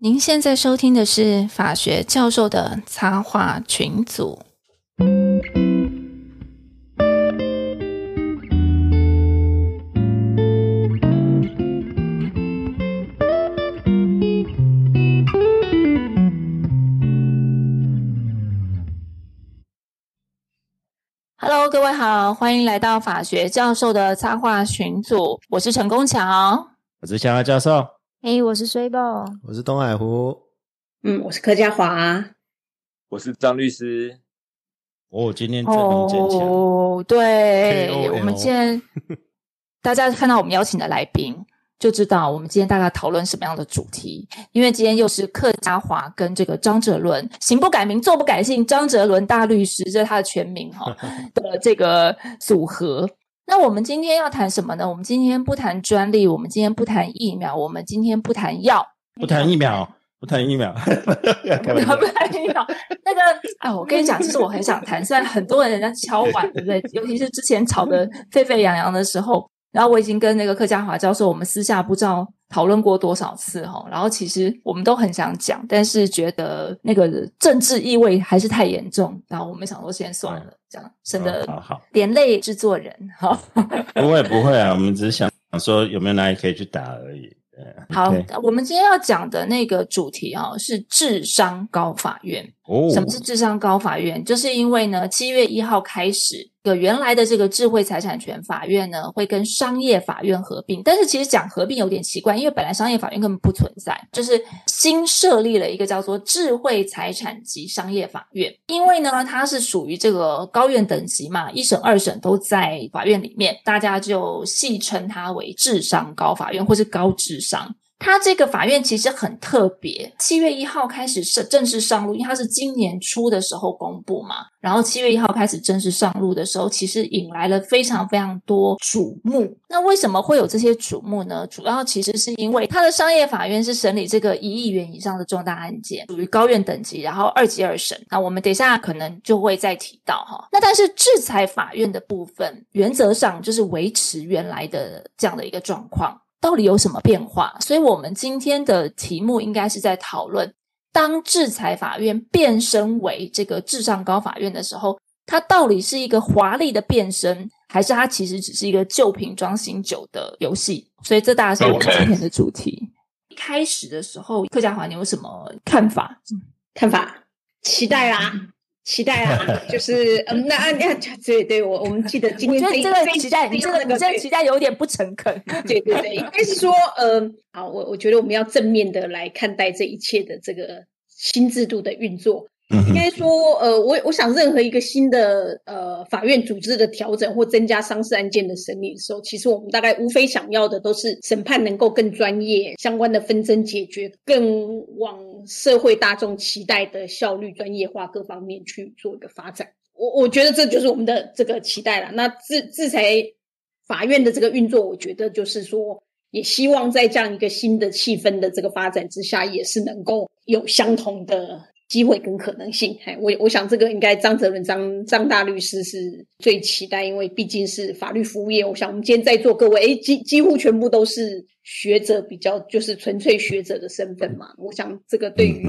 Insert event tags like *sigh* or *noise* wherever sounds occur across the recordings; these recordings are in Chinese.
您现在收听的是法学教授的插画群组。Hello，各位好，欢迎来到法学教授的插画群组，我是陈功强。我是夏教授，哎，我是水宝，我是东海湖，嗯，我是柯家华，我是张律师。哦，今天阵容坚强。哦，对，我们今天 *laughs* 大家看到我们邀请的来宾，就知道我们今天大概讨论什么样的主题。因为今天又是客家华跟这个张哲伦，行不改名，坐不改姓，张哲伦大律师，这是他的全名哈 *laughs* 的这个组合。那我们今天要谈什么呢？我们今天不谈专利，我们今天不谈疫苗，我们今天不谈药，不谈疫苗，不谈疫苗，*laughs* 不谈疫苗。那个，哎，我跟你讲，其实我很想谈，虽然很多人人家敲碗，对不对？尤其是之前吵得沸沸扬扬的时候。然后我已经跟那个客家华教授，我们私下不知道讨论过多少次哈。然后其实我们都很想讲，但是觉得那个政治意味还是太严重。然后我们想说先算了，这样省得连累制作人哈。*laughs* 不会不会啊，我们只是想说有没有哪里可以去打而已。好，我们今天要讲的那个主题啊，是智商高法院。什么是智商高法院？就是因为呢，七月一号开始，个原来的这个智慧财产权法院呢，会跟商业法院合并。但是其实讲合并有点奇怪，因为本来商业法院根本不存在，就是新设立了一个叫做智慧财产及商业法院。因为呢，它是属于这个高院等级嘛，一审、二审都在法院里面，大家就戏称它为智商高法院，或是高智商。它这个法院其实很特别，七月一号开始是正式上路，因为它是今年初的时候公布嘛。然后七月一号开始正式上路的时候，其实引来了非常非常多瞩目。那为什么会有这些瞩目呢？主要其实是因为它的商业法院是审理这个一亿元以上的重大案件，属于高院等级，然后二级二审。那我们等一下可能就会再提到哈。那但是制裁法院的部分，原则上就是维持原来的这样的一个状况。到底有什么变化？所以，我们今天的题目应该是在讨论：当制裁法院变身为这个智障高法院的时候，它到底是一个华丽的变身，还是它其实只是一个旧瓶装新酒的游戏？所以，这大概是我们今天的主题。一开始的时候，客家话你有什么看法？看法？期待啦！期待啊，*laughs* 就是嗯，那那对对，我我们记得今天这这个期待，你这个你这个期待有点不诚恳。*laughs* 对对对，应该是说，嗯，好，我我觉得我们要正面的来看待这一切的这个新制度的运作。应该说，呃，我我想，任何一个新的呃法院组织的调整或增加商事案件的审理的时候，其实我们大概无非想要的都是审判能够更专业，相关的纷争解决更往社会大众期待的效率、专业化各方面去做一个发展。我我觉得这就是我们的这个期待了。那制制裁法院的这个运作，我觉得就是说，也希望在这样一个新的气氛的这个发展之下，也是能够有相同的。机会跟可能性，哎，我我想这个应该张哲伦张张大律师是最期待，因为毕竟是法律服务业。我想我们今天在座各位，哎，几几乎全部都是学者，比较就是纯粹学者的身份嘛。我想这个对于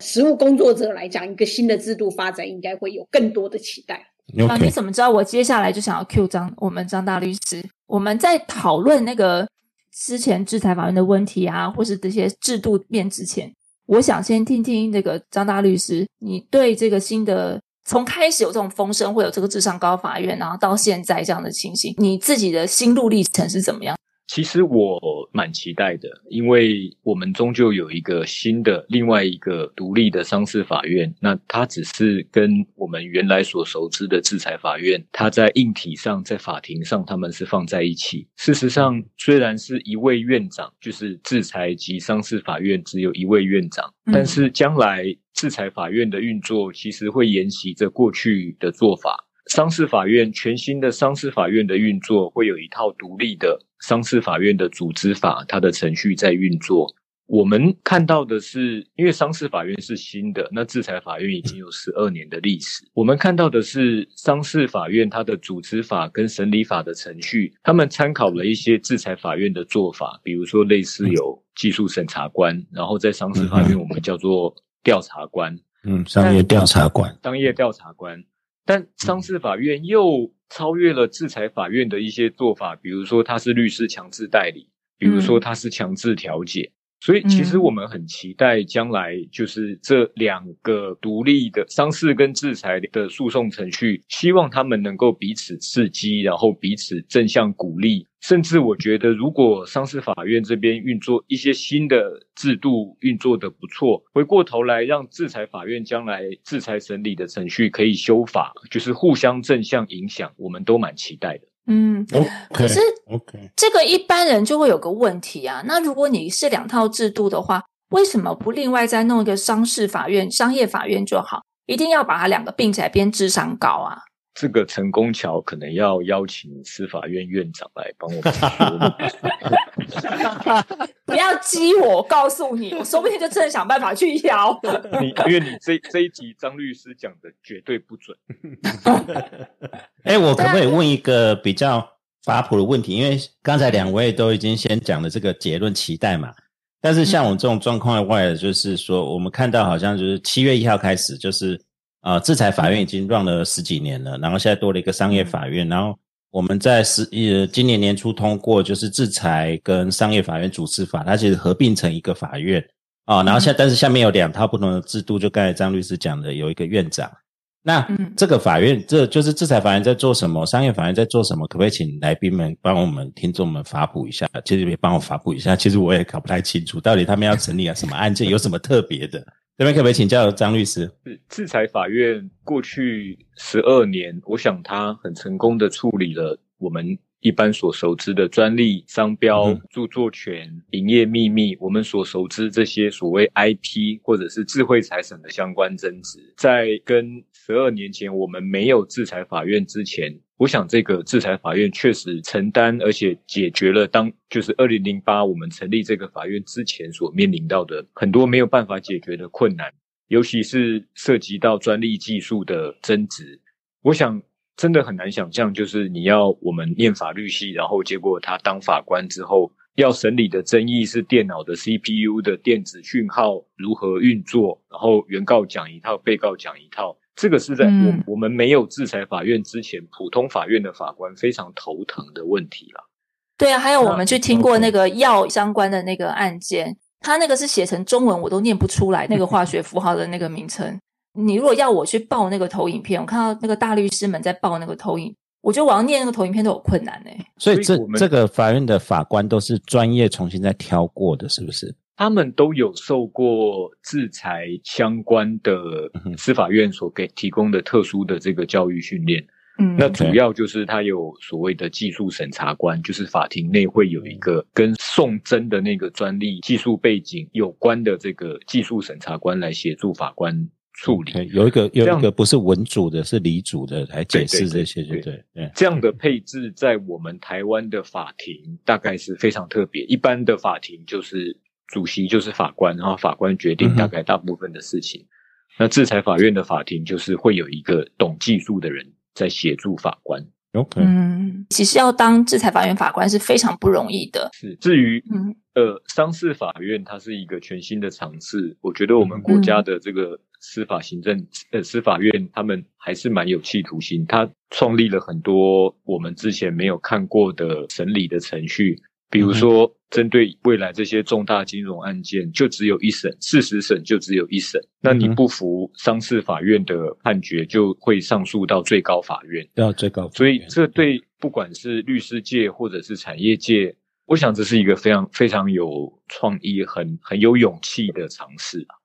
实务工作者来讲，一个新的制度发展应该会有更多的期待。啊，你怎么知道我接下来就想要 Q 张我们张大律师？我们在讨论那个之前制裁法院的问题啊，或是这些制度面之前。我想先听听这个张大律师，你对这个新的从开始有这种风声，会有这个智商高法院，然后到现在这样的情形，你自己的心路历程是怎么样？其实我蛮期待的，因为我们终究有一个新的、另外一个独立的商事法院。那它只是跟我们原来所熟知的制裁法院，它在硬体上、在法庭上，他们是放在一起。事实上，虽然是一位院长，就是制裁及商事法院只有一位院长，但是将来制裁法院的运作，其实会沿袭着过去的做法。商事法院全新的商事法院的运作，会有一套独立的。商事法院的组织法，它的程序在运作。我们看到的是，因为商事法院是新的，那制裁法院已经有十二年的历史。我们看到的是商事法院它的组织法跟审理法的程序，他们参考了一些制裁法院的做法，比如说类似有技术审查官，然后在商事法院我们叫做调查官，嗯，商业调查官，商业调查官。但商事法院又超越了制裁法院的一些做法，比如说它是律师强制代理，比如说它是强制调解。所以，其实我们很期待将来就是这两个独立的商事跟制裁的诉讼程序，希望他们能够彼此刺激，然后彼此正向鼓励。甚至我觉得，如果商事法院这边运作一些新的制度运作的不错，回过头来让制裁法院将来制裁审理的程序可以修法，就是互相正向影响，我们都蛮期待的。嗯，可是，OK，这个一般人就会有个问题啊。那如果你是两套制度的话，为什么不另外再弄一个商事法院、商业法院就好？一定要把它两个并起来编智商高啊？这个成功桥可能要邀请司法院院长来帮我们说。*laughs* *laughs* 不要激我，告诉你，我说不定就真的想办法去邀你，因为你这这一集张律师讲的绝对不准。*laughs* 哎，我可不可以问一个比较法普的问题？因为刚才两位都已经先讲了这个结论，期待嘛。但是像我这种状况外的，就是说，我们看到好像就是七月一号开始，就是。啊，制裁法院已经 run 了十几年了，然后现在多了一个商业法院，然后我们在十呃今年年初通过，就是制裁跟商业法院主持法，它其实合并成一个法院啊，然后下但是下面有两套不同的制度，就刚才张律师讲的，有一个院长，那这个法院这就是制裁法院在做什么，商业法院在做什么，可不可以请来宾们帮我们听众们发布一下？其实也帮我发布一下，其实我也搞不太清楚，到底他们要审理啊什么案件，有什么特别的。这边可不可以请教张律师？制裁法院过去十二年，我想他很成功的处理了我们一般所熟知的专利、商标、著作权、营业秘密，我们所熟知这些所谓 IP 或者是智慧财产的相关争执，在跟十二年前我们没有制裁法院之前。我想，这个制裁法院确实承担，而且解决了当就是二零零八我们成立这个法院之前所面临到的很多没有办法解决的困难，尤其是涉及到专利技术的争执。我想，真的很难想象，就是你要我们念法律系，然后结果他当法官之后，要审理的争议是电脑的 CPU 的电子讯号如何运作，然后原告讲一套，被告讲一套。这个是在我我们没有制裁法院之前，普通法院的法官非常头疼的问题了。对啊，还有我们去听过那个药相关的那个案件，他那个是写成中文我都念不出来那个化学符号的那个名称。你如果要我去报那个投影片，我看到那个大律师们在报那个投影，我觉得我要念那个投影片都有困难呢。所以这这个法院的法官都是专业重新再挑过的，是不是？他们都有受过制裁相关的司法院所给提供的特殊的这个教育训练。嗯，那主要就是他有所谓的技术审查官，就是法庭内会有一个跟宋真的那个专利技术背景有关的这个技术审查官来协助法官处理。有一个有一个不是文组的，是理组的来解释这些，对对对。这样的配置在我们台湾的法庭大概是非常特别，一般的法庭就是。主席就是法官，然后法官决定大概大部分的事情。那制裁法院的法庭就是会有一个懂技术的人在协助法官。OK，嗯，其实要当制裁法院法官是非常不容易的。是，至于嗯呃，商事法院它是一个全新的尝试，我觉得我们国家的这个司法行政呃司法院他们还是蛮有企图心，他创立了很多我们之前没有看过的审理的程序。比如说，针对未来这些重大金融案件，就只有一审，事实审就只有一审。那你不服商事法院的判决，就会上诉到最高法院。到最高法院，所以这对不管是律师界或者是产业界，我想这是一个非常非常有创意、很很有勇气的尝试啊。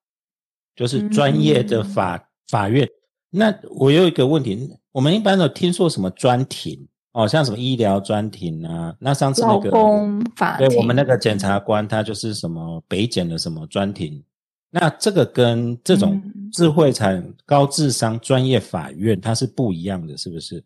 就是专业的法法院。那我有一个问题，我们一般都听说什么专庭？哦，像什么医疗专庭啊？那上次那个，对，我们那个检察官他就是什么北检的什么专庭。那这个跟这种智慧产高智商专业法院它是不一样的，是不是？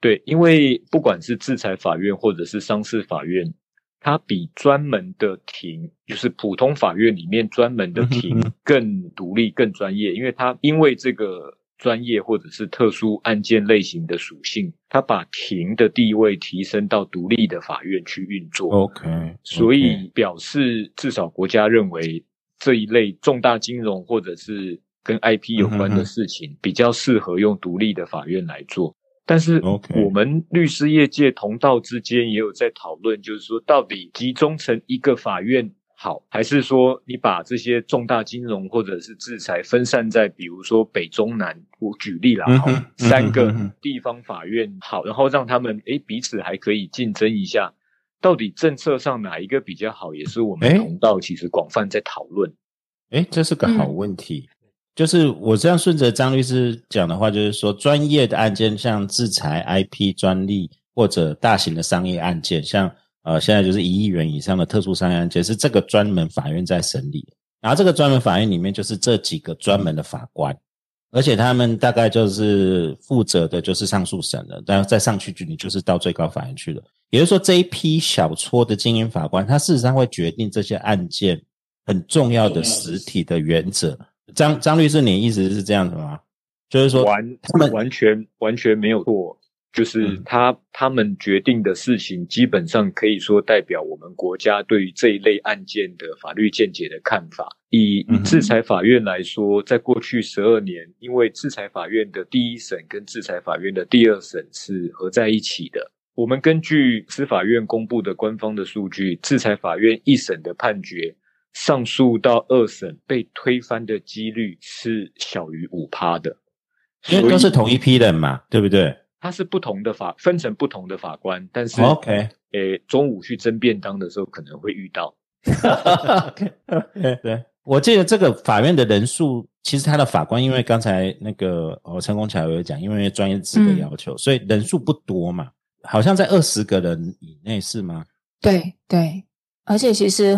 对，因为不管是制裁法院或者是商事法院，它比专门的庭，就是普通法院里面专门的庭 *laughs* 更独立、更专业，因为它因为这个专业或者是特殊案件类型的属性，它把庭的地位提升到独立的法院去运作。OK，所以表示至少国家认为这一类重大金融或者是跟 IP 有关的事情，比较适合用独立的法院来做。但是我们律师业界同道之间也有在讨论，就是说到底集中成一个法院好，还是说你把这些重大金融或者是制裁分散在比如说北中南，我举例了，好三个地方法院好，然后让他们诶彼此还可以竞争一下，到底政策上哪一个比较好，也是我们同道其实广泛在讨论。诶，这是个好问题。就是我这样顺着张律师讲的话，就是说专业的案件，像制裁、IP 专利或者大型的商业案件，像呃现在就是一亿元以上的特殊商业案件，是这个专门法院在审理。然后这个专门法院里面就是这几个专门的法官，而且他们大概就是负责的就是上诉审了，然后再上去就你就是到最高法院去了。也就是说，这一批小撮的精英法官，他事实上会决定这些案件很重要的实体的原则。张张律师，你意思是这样子吗？就是说，完他们完全完全没有错，就是他他们决定的事情，基本上可以说代表我们国家对于这一类案件的法律见解的看法。以制裁法院来说，在过去十二年，因为制裁法院的第一审跟制裁法院的第二审是合在一起的，我们根据司法院公布的官方的数据，制裁法院一审的判决。上诉到二审被推翻的几率是小于五趴的，因为都是同一批人嘛，对不对？他是不同的法，分成不同的法官，但是 OK，诶，中午去蒸便当的时候可能会遇到。OK，*laughs* 对，我记得这个法院的人数，其实他的法官，因为刚才那个哦陈功桥有讲，因为专业资格要求，所以人数不多嘛，好像在二十个人以内是吗？对对，而且其实。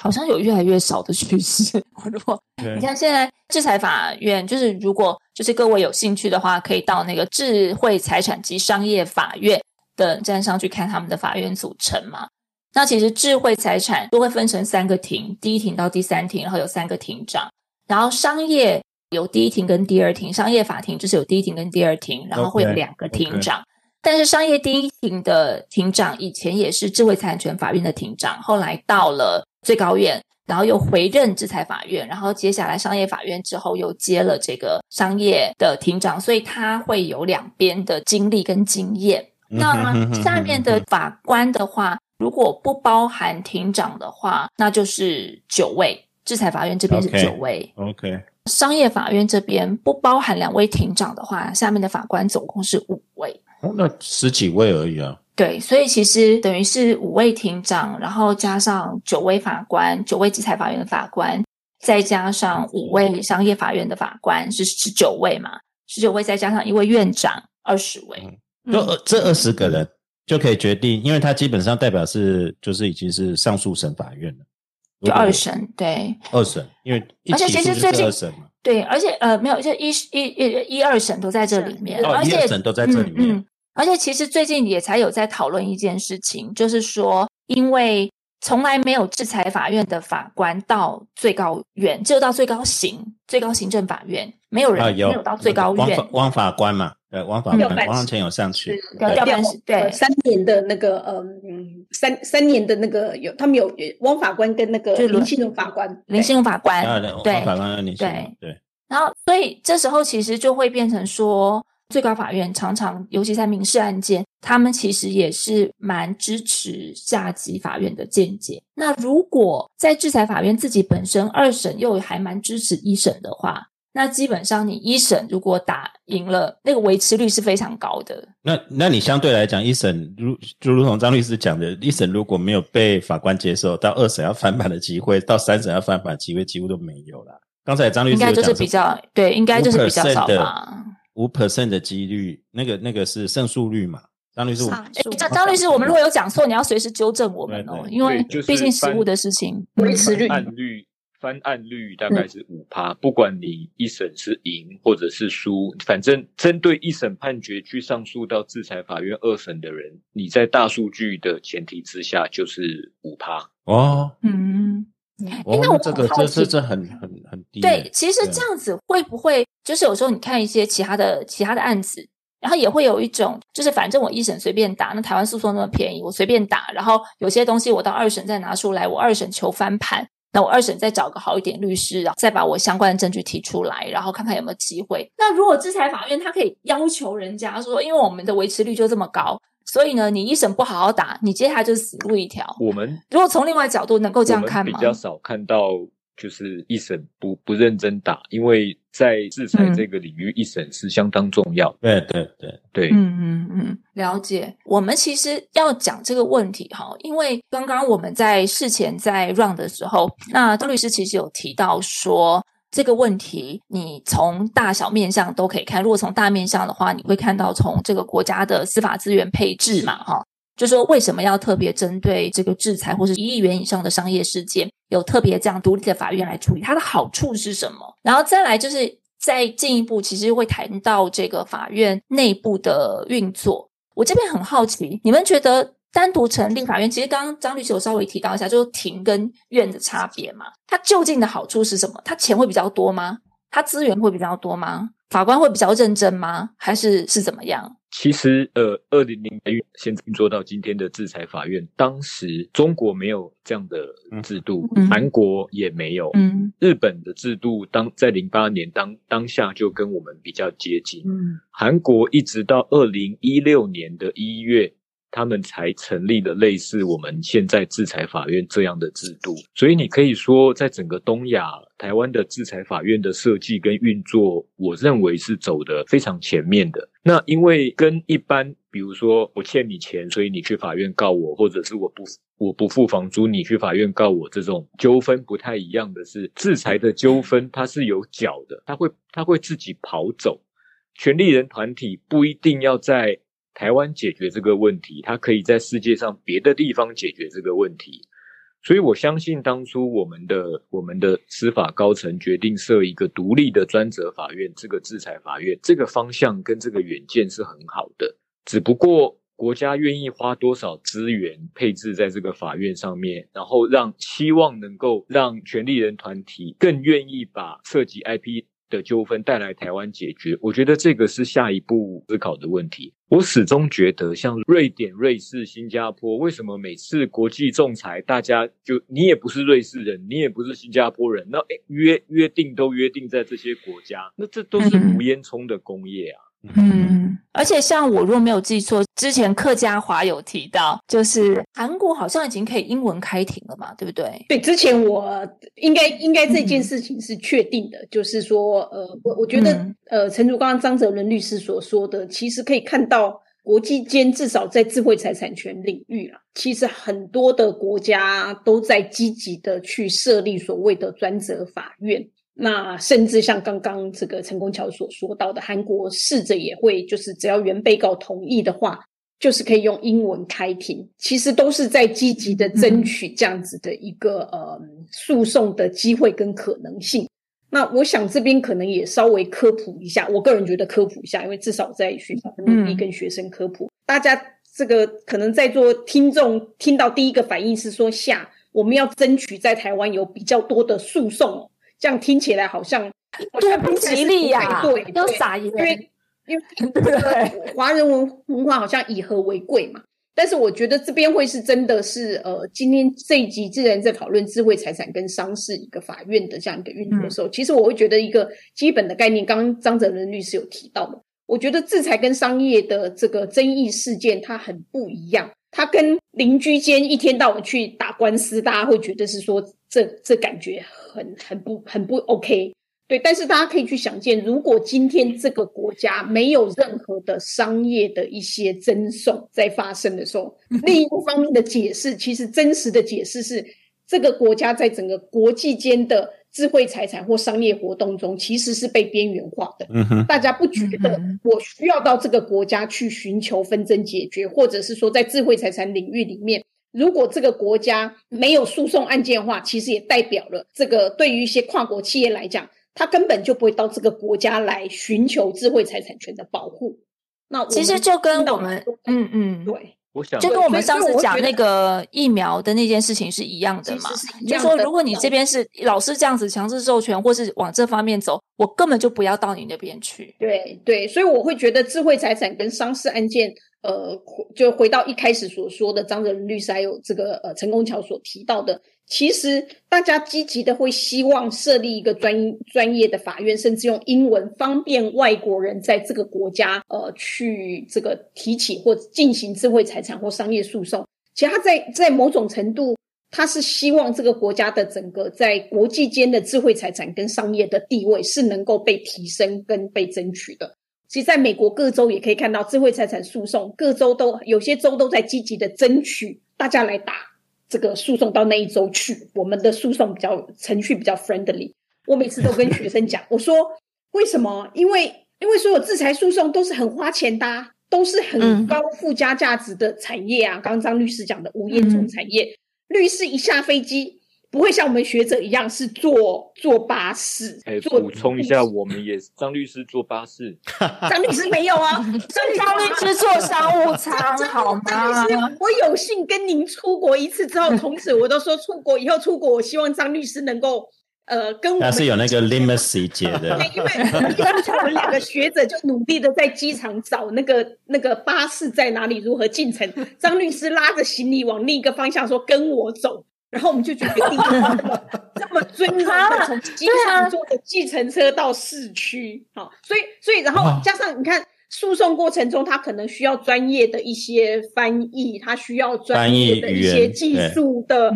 好像有越来越少的趋势。*laughs* 如果你看现在制裁法院，就是如果就是各位有兴趣的话，可以到那个智慧财产及商业法院的站上去看他们的法院组成嘛。那其实智慧财产都会分成三个庭，第一庭到第三庭，然后有三个庭长。然后商业有第一庭跟第二庭，商业法庭就是有第一庭跟第二庭，然后会有两个庭长。但是商业第一庭的庭长以前也是智慧财产权法院的庭长，后来到了。最高院，然后又回任制裁法院，然后接下来商业法院之后又接了这个商业的庭长，所以他会有两边的经历跟经验。那下面的法官的话，如果不包含庭长的话，那就是九位。制裁法院这边是九位，OK。商业法院这边不包含两位庭长的话，下面的法官总共是五位。哦，那十几位而已啊。对，所以其实等于是五位庭长，然后加上九位法官，九位制裁法院的法官，再加上五位商业法院的法官，是十九位嘛？十九位再加上一位院长，二十位。就这二十个人就可以决定，因为他基本上代表是就是已经是上诉审法院了，就二审对。二审，因为而且其实最近二审嘛，对，而且呃没有，就一一一一二审都在这里面，而且审都在这里面。而且其实最近也才有在讨论一件事情，就是说，因为从来没有制裁法院的法官到最高院，只有到最高行、最高行政法院，没有人没有到最高院。汪法官嘛，对，汪法官，汪前有上去，调办对三年的那个嗯，三三年的那个有他们有汪法官跟那个林信荣法官，林信荣法官，对，法官林信对对。然后，所以这时候其实就会变成说。最高法院常常，尤其在民事案件，他们其实也是蛮支持下级法院的见解。那如果在制裁法院自己本身二审又还蛮支持一审的话，那基本上你一审如果打赢了，那个维持率是非常高的。那那你相对来讲，一审如就如同张律师讲的，一审如果没有被法官接受，到二审要翻版的机会，到三审要翻版机会几乎都没有了。刚才张律师应该就是比较对，应该就是比较少吧。五 percent 的几率，那个那个是胜诉率嘛？张律师，张张律师，我们如果有讲错，你要随时纠正我们哦，因为毕竟实物的事情，维持率案率翻案率大概是五趴，不管你一审是赢或者是输，反正针对一审判决去上诉到制裁法院二审的人，你在大数据的前提之下就是五趴。哦。嗯，那我这个这这这很很很低。对，其实这样子会不会就是有时候你看一些其他的其他的案子，然后也会有一种就是反正我一审随便打，那台湾诉讼那么便宜，我随便打，然后有些东西我到二审再拿出来，我二审求翻盘。那我二审再找个好一点律师，然后再把我相关的证据提出来，然后看看有没有机会。那如果制裁法院，他可以要求人家说，因为我们的维持率就这么高，所以呢，你一审不好好打，你接下来就是死路一条。我们如果从另外角度能够这样看吗？比较少看到。就是一审不不认真打，因为在制裁这个领域，一审是相当重要。对对对对，嗯嗯嗯，了解。我们其实要讲这个问题哈，因为刚刚我们在事前在 run 的时候，那张律师其实有提到说，这个问题你从大小面向都可以看。如果从大面向的话，你会看到从这个国家的司法资源配置嘛，哈。就说为什么要特别针对这个制裁或是一亿元以上的商业事件，有特别这样独立的法院来处理？它的好处是什么？然后再来就是再进一步，其实会谈到这个法院内部的运作。我这边很好奇，你们觉得单独成立法院，其实刚刚张律师有稍微提到一下，就是庭跟院的差别嘛？它究竟的好处是什么？它钱会比较多吗？它资源会比较多吗？法官会比较认真吗？还是是怎么样？其实，呃，二零零八先做到今天的制裁法院，当时中国没有这样的制度，韩国也没有，嗯，日本的制度当在零八年当当下就跟我们比较接近，嗯，韩国一直到二零一六年的一月。他们才成立了类似我们现在制裁法院这样的制度，所以你可以说，在整个东亚，台湾的制裁法院的设计跟运作，我认为是走的非常前面的。那因为跟一般，比如说我欠你钱，所以你去法院告我，或者是我不我不付房租，你去法院告我，这种纠纷不太一样的是，制裁的纠纷它是有脚的，它会它会自己跑走，权利人团体不一定要在。台湾解决这个问题，它可以在世界上别的地方解决这个问题，所以我相信当初我们的我们的司法高层决定设一个独立的专责法院，这个制裁法院，这个方向跟这个远见是很好的。只不过国家愿意花多少资源配置在这个法院上面，然后让希望能够让权利人团体更愿意把涉及 IP。的纠纷带来台湾解决，我觉得这个是下一步思考的问题。我始终觉得，像瑞典、瑞士、新加坡，为什么每次国际仲裁，大家就你也不是瑞士人，你也不是新加坡人，那约约定都约定在这些国家，那这都是无烟囱的工业啊。嗯，而且像我如果没有记错，之前客家华有提到，就是韩国好像已经可以英文开庭了嘛，对不对？对，之前我应该应该这件事情是确定的，就是说，呃，我我觉得，呃，陈如刚刚张哲伦律师所说的，其实可以看到国际间至少在智慧财产权领域啊，其实很多的国家都在积极的去设立所谓的专责法院。那甚至像刚刚这个陈功桥所说到的，韩国试着也会，就是只要原被告同意的话，就是可以用英文开庭。其实都是在积极的争取这样子的一个呃诉讼的机会跟可能性。那我想这边可能也稍微科普一下，我个人觉得科普一下，因为至少在学校努力跟学生科普，大家这个可能在座听众听到第一个反应是说，下我们要争取在台湾有比较多的诉讼。这样听起来好像多不吉利呀，对，要撒盐，因为因为华人文文化好像以和为贵嘛。但是我觉得这边会是真的是呃，今天这一集既然在讨论智慧财产跟商事一个法院的这样一个运作的时候，其实我会觉得一个基本的概念，刚刚张泽伦律师有提到的，我觉得制裁跟商业的这个争议事件它很不一样，它跟邻居间一天到晚去打官司，大家会觉得是说这这感觉。很很不很不 OK，对，但是大家可以去想见，如果今天这个国家没有任何的商业的一些争讼在发生的时候，另一个方面的解释，其实真实的解释是，这个国家在整个国际间的智慧财产或商业活动中，其实是被边缘化的。嗯哼大家不觉得我需要到这个国家去寻求纷争解决，或者是说在智慧财产领域里面。如果这个国家没有诉讼案件的话，其实也代表了这个对于一些跨国企业来讲，他根本就不会到这个国家来寻求智慧财产权的保护。那其实就跟我们，嗯嗯，对。我想就跟我们上次讲那个疫苗的那件事情是一样的嘛？就说如果你这边是老是这样子强制授权，或是往这方面走，我根本就不要到你那边去。对对，所以我会觉得智慧财产跟商事案件，呃，就回到一开始所说的张哲律师还有这个呃陈功桥所提到的。其实大家积极的会希望设立一个专专业的法院，甚至用英文方便外国人在这个国家呃去这个提起或进行智慧财产或商业诉讼。其实他在在某种程度，他是希望这个国家的整个在国际间的智慧财产跟商业的地位是能够被提升跟被争取的。其实在美国各州也可以看到智慧财产诉讼，各州都有些州都在积极的争取大家来打。这个诉讼到那一周去，我们的诉讼比较程序比较 friendly。我每次都跟学生讲，我说 *laughs* 为什么？因为因为所有制裁诉讼都是很花钱的，都是很高附加价值的产业啊。刚刚张律师讲的无烟囱产业，律师一下飞机。不会像我们学者一样是坐坐巴士。哎，补充一下，我们也张律师坐巴士，*laughs* 张律师没有啊，*laughs* 张律师坐商务舱，好吗？张律师，我有幸跟您出国一次之后，从此我都说出国以后出国，我希望张律师能够呃跟我们是有那个 limousine *laughs* 节的，因为刚才我们两个学者就努力的在机场找那个那个巴士在哪里，如何进城。张律师拉着行李往另一个方向说：“跟我走。”然后我们就决定这么 *laughs* 尊重的从机场坐的计程车到市区，好，所以所以然后加上你看诉讼过程中，他可能需要专业的一些翻译，他需要专业的一些技术的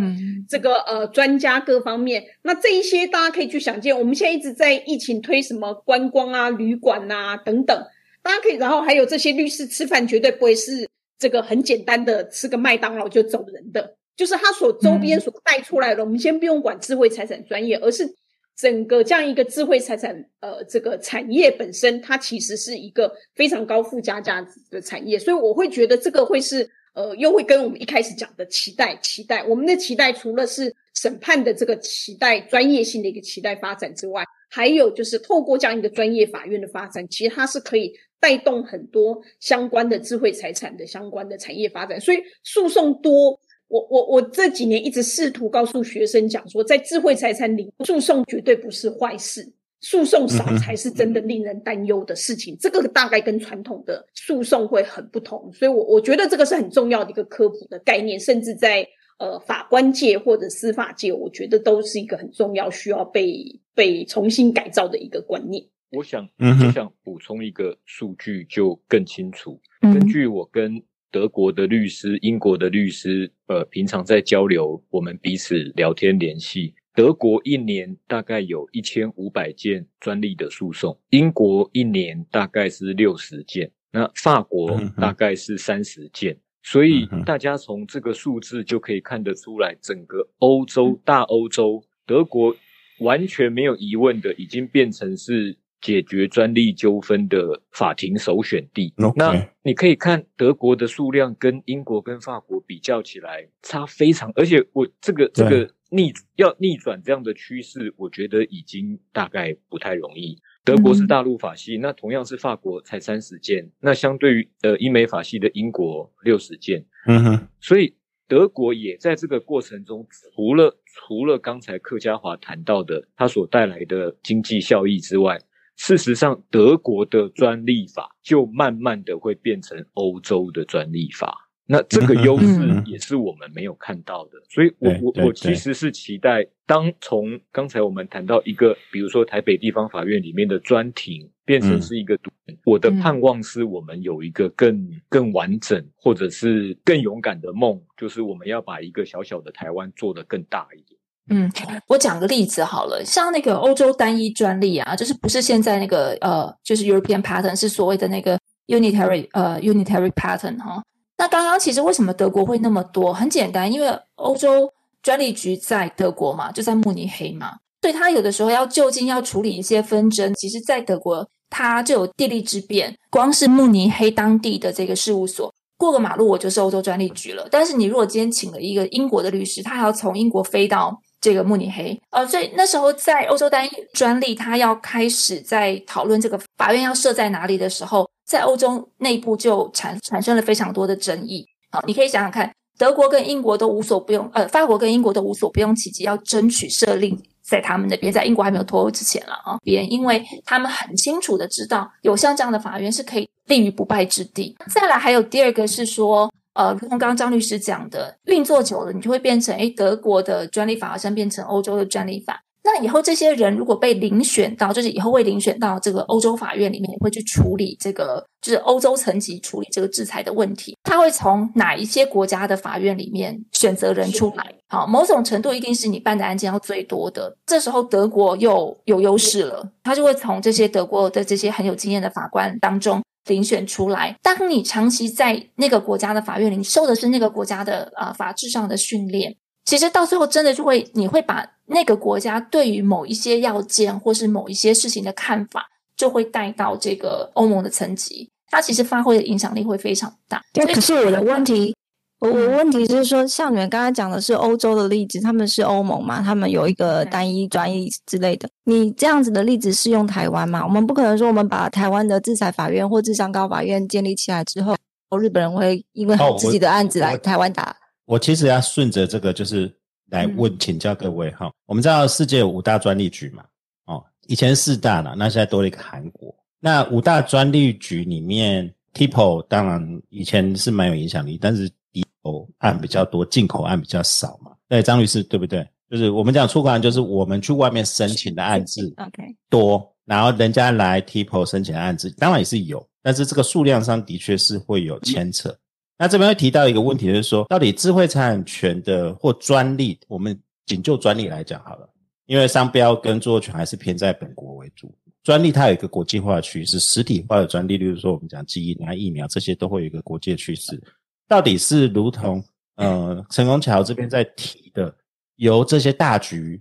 这个呃专家各方面。那这一些大家可以去想见，我们现在一直在疫情推什么观光啊、旅馆啊等等，大家可以，然后还有这些律师吃饭绝对不会是这个很简单的吃个麦当劳就走人的。就是他所周边所带出来的，我们先不用管智慧财产专业，而是整个这样一个智慧财产呃这个产业本身，它其实是一个非常高附加价值的产业，所以我会觉得这个会是呃又会跟我们一开始讲的期待期待，我们的期待除了是审判的这个期待专业性的一个期待发展之外，还有就是透过这样一个专业法院的发展，其实它是可以带动很多相关的智慧财产的相关的产业发展，所以诉讼多。我我我这几年一直试图告诉学生讲说，在智慧财产里诉讼绝对不是坏事，诉讼少才是真的令人担忧的事情。这个大概跟传统的诉讼会很不同，所以，我我觉得这个是很重要的一个科普的概念，甚至在呃法官界或者司法界，我觉得都是一个很重要需要被被重新改造的一个观念。我想，我想补充一个数据就更清楚。根据我跟德国的律师、英国的律师，呃，平常在交流，我们彼此聊天联系。德国一年大概有一千五百件专利的诉讼，英国一年大概是六十件，那法国大概是三十件。所以大家从这个数字就可以看得出来，整个欧洲大欧洲，德国完全没有疑问的，已经变成是。解决专利纠纷的法庭首选地。那你可以看德国的数量跟英国跟法国比较起来差非常，而且我这个这个逆要逆转这样的趋势，我觉得已经大概不太容易。德国是大陆法系，那同样是法国才三十件，那相对于呃英美法系的英国六十件。嗯哼，所以德国也在这个过程中，除了除了刚才客家华谈到的它所带来的经济效益之外。事实上，德国的专利法就慢慢的会变成欧洲的专利法，那这个优势也是我们没有看到的。所以，我我我其实是期待，当从刚才我们谈到一个，比如说台北地方法院里面的专庭，变成是一个独，我的盼望是我们有一个更更完整，或者是更勇敢的梦，就是我们要把一个小小的台湾做得更大一点。嗯，我讲个例子好了，像那个欧洲单一专利啊，就是不是现在那个呃，就是 European patent 是所谓的那个 unitary 呃 unitary patent 哈。那刚刚其实为什么德国会那么多？很简单，因为欧洲专利局在德国嘛，就在慕尼黑嘛，所以他有的时候要就近要处理一些纷争，其实在德国它就有地利之便，光是慕尼黑当地的这个事务所。过个马路我就是欧洲专利局了。但是你如果今天请了一个英国的律师，他还要从英国飞到这个慕尼黑，呃，所以那时候在欧洲单一专利，它要开始在讨论这个法院要设在哪里的时候，在欧洲内部就产产生了非常多的争议。好，你可以想想看，德国跟英国都无所不用，呃，法国跟英国都无所不用其极，要争取设立。在他们那边，在英国还没有脱欧之前了啊，别因为他们很清楚的知道，有像这样的法院是可以立于不败之地。再来，还有第二个是说，呃，如刚刚张律师讲的，运作久了，你就会变成，诶德国的专利法好像变成欧洲的专利法。那以后这些人如果被遴选到，就是以后会遴选到这个欧洲法院里面，会去处理这个，就是欧洲层级处理这个制裁的问题。他会从哪一些国家的法院里面选择人出来？好，某种程度一定是你办的案件要最多的。这时候德国又有优势了，他就会从这些德国的这些很有经验的法官当中遴选出来。当你长期在那个国家的法院里受的是那个国家的啊法制上的训练。其实到最后，真的就会，你会把那个国家对于某一些要件或是某一些事情的看法，就会带到这个欧盟的层级，它其实发挥的影响力会非常大。对，可是我的问题，我我问题是说，像你们刚才讲的是欧洲的例子，他们是欧盟嘛，他们有一个单一专利之类的，你这样子的例子适用台湾嘛？我们不可能说我们把台湾的制裁法院或智商高法院建立起来之后，日本人会因为自己的案子来台湾打。我其实要顺着这个，就是来问请教各位哈。我们知道世界有五大专利局嘛，哦，以前四大了，那现在多了一个韩国。那五大专利局里面，TIPO 当然以前是蛮有影响力，但是进口案比较多，进口案比较少嘛。对，张律师对不对？就是我们讲出口案，就是我们去外面申请的案子，OK，多，然后人家来 TIPO 申请的案子，当然也是有，但是这个数量上的确是会有牵扯。那这边会提到一个问题，就是说，到底智慧产权的或专利，我们仅就专利来讲好了，因为商标跟著作权还是偏在本国为主。专利它有一个国际化的趋势，实体化的专利，例如说我们讲基因啊、疫苗这些，都会有一个国际的趋势。到底是如同呃陈功桥这边在提的，由这些大局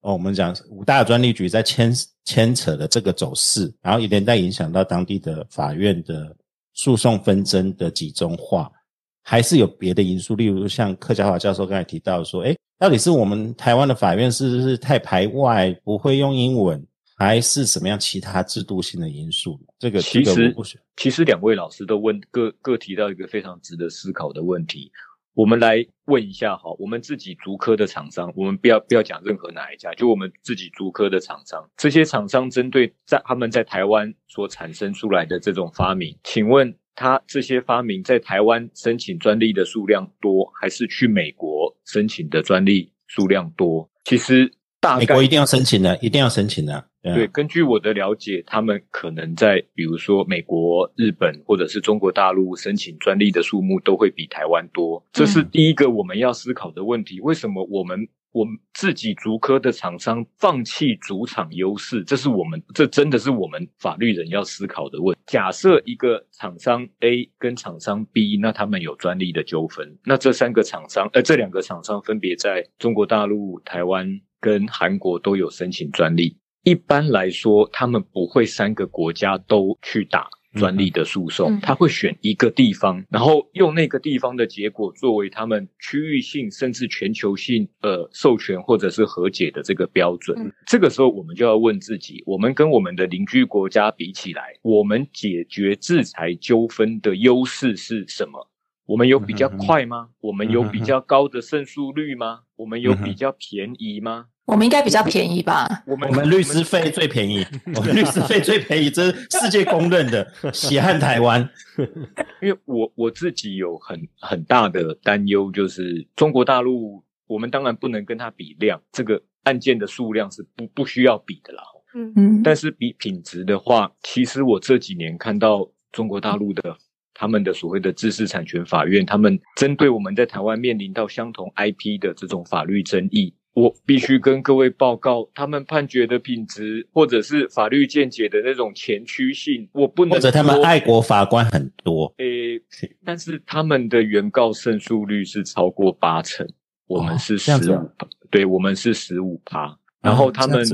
哦，我们讲五大专利局在牵牵扯的这个走势，然后连带影响到当地的法院的。诉讼纷争的集中化，还是有别的因素，例如像客家华教授刚才提到说，哎，到底是我们台湾的法院是不是太排外，不会用英文，还是什么样其他制度性的因素？这个其实其实两位老师都问各各提到一个非常值得思考的问题。我们来问一下哈，我们自己足科的厂商，我们不要不要讲任何哪一家，就我们自己足科的厂商，这些厂商针对在他们在台湾所产生出来的这种发明，请问他这些发明在台湾申请专利的数量多，还是去美国申请的专利数量多？其实。美国一定要申请的，一定要申请的。对，根据我的了解，他们可能在比如说美国、日本或者是中国大陆申请专利的数目都会比台湾多。这是第一个我们要思考的问题：为什么我们我们自己足科的厂商放弃主场优势？这是我们这真的是我们法律人要思考的问。假设一个厂商 A 跟厂商 B，那他们有专利的纠纷，那这三个厂商呃这两个厂商分别在中国大陆、台湾。跟韩国都有申请专利，一般来说，他们不会三个国家都去打专利的诉讼，他会选一个地方，然后用那个地方的结果作为他们区域性甚至全球性呃授权或者是和解的这个标准。这个时候，我们就要问自己：我们跟我们的邻居国家比起来，我们解决制裁纠纷的优势是什么？我们有比较快吗？我们有比较高的胜诉率吗？我们有比较便宜吗？我们应该比较便宜吧？我们我们律师费最便宜，*laughs* 我们律师费最便宜，这是世界公认的。*laughs* 血汗台湾，因为我我自己有很很大的担忧，就是中国大陆，我们当然不能跟他比量，这个案件的数量是不不需要比的啦。嗯嗯，但是比品质的话，其实我这几年看到中国大陆的他们的所谓的知识产权法院，他们针对我们在台湾面临到相同 IP 的这种法律争议。我必须跟各位报告，他们判决的品质，或者是法律见解的那种前驱性，我不能。或者他们爱国法官很多，诶，但是他们的原告胜诉率是超过八成，我们是十五，对我们是十五趴。然后他们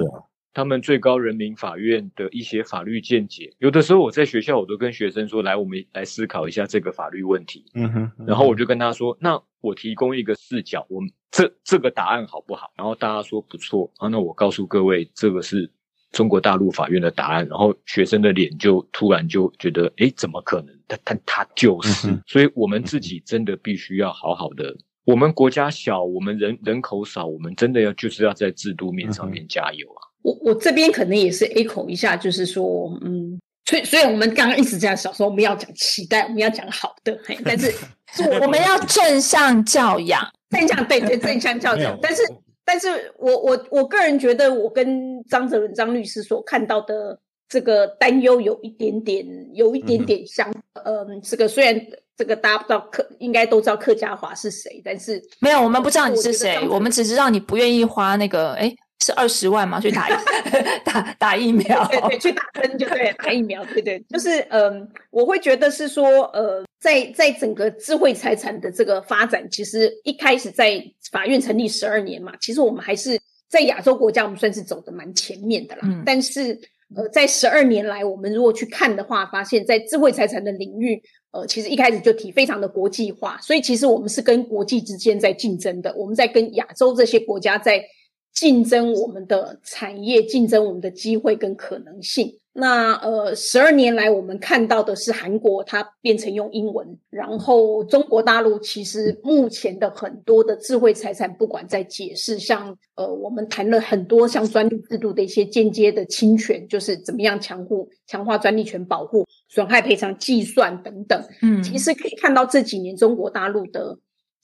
他们最高人民法院的一些法律见解。有的时候我在学校，我都跟学生说：“来，我们来思考一下这个法律问题。”嗯哼，然后我就跟他说：“那我提供一个视角，我们这这个答案好不好？”然后大家说不错啊，那我告诉各位，这个是中国大陆法院的答案。然后学生的脸就突然就觉得：“哎，怎么可能？他他他就是。”所以，我们自己真的必须要好好的。我们国家小，我们人人口少，我们真的要就是要在制度面上面加油啊！我我这边可能也是 echo 一下，就是说，嗯，所以所以我们刚刚一直这样想说，我们要讲期待，我们要讲好的，嘿但是 *laughs* 我们要正向教养，正向对对正向教养。但是但是我我我个人觉得，我跟张哲伦张律师所看到的这个担忧有一点点，有一点点像，嗯，这个虽然。这个大家不知道客应该都知道客家华是谁，但是没有，我们不知道你是谁，我们只知道你不愿意花那个，哎，是二十万嘛？去打 *laughs* 打打疫苗，对对，去打针就对，打疫苗，对对，就是嗯，我会觉得是说，呃，在在整个智慧财产的这个发展，其实一开始在法院成立十二年嘛，其实我们还是在亚洲国家，我们算是走的蛮前面的啦。嗯，但是呃，在十二年来，我们如果去看的话，发现，在智慧财产的领域。呃，其实一开始就提非常的国际化，所以其实我们是跟国际之间在竞争的，我们在跟亚洲这些国家在竞争我们的产业，竞争我们的机会跟可能性。那呃，十二年来我们看到的是韩国它变成用英文，然后中国大陆其实目前的很多的智慧财产，不管在解释，像呃，我们谈了很多像专利制度的一些间接的侵权，就是怎么样强护强化专利权保护、损害赔偿计算等等。嗯，其实可以看到这几年中国大陆的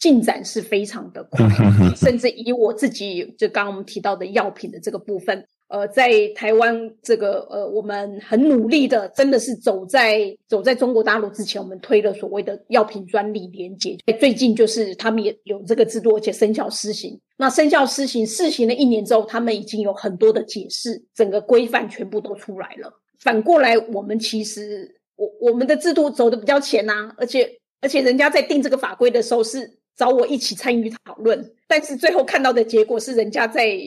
进展是非常的快，甚至以我自己就刚刚我们提到的药品的这个部分。呃，在台湾这个呃，我们很努力的，真的是走在走在中国大陆之前，我们推了所谓的药品专利连接。最近就是他们也有这个制度，而且生效施行。那生效施行试行了一年之后，他们已经有很多的解释，整个规范全部都出来了。反过来，我们其实我我们的制度走的比较前呐，而且而且人家在定这个法规的时候是找我一起参与讨论，但是最后看到的结果是人家在。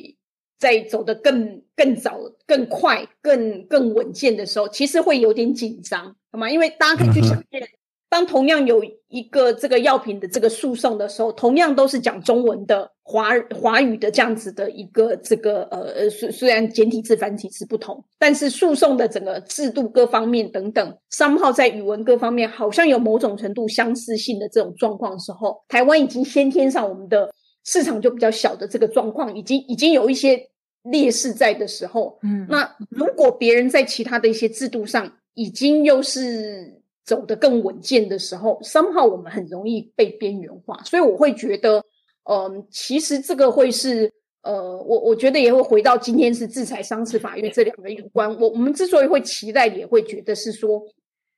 在走得更更早、更快、更更稳健的时候，其实会有点紧张，好吗？因为大家可以去想见，当同样有一个这个药品的这个诉讼的时候，同样都是讲中文的华华语的这样子的一个这个呃，虽虽然简体字、繁体字不同，但是诉讼的整个制度各方面等等，商号在语文各方面好像有某种程度相似性的这种状况的时候，台湾已经先天上我们的。市场就比较小的这个状况，已经已经有一些劣势在的时候，嗯，那如果别人在其他的一些制度上已经又是走得更稳健的时候，三号我们很容易被边缘化，所以我会觉得，嗯，其实这个会是，呃，我我觉得也会回到今天是制裁商事法院这两个有关。我我们之所以会期待，也会觉得是说，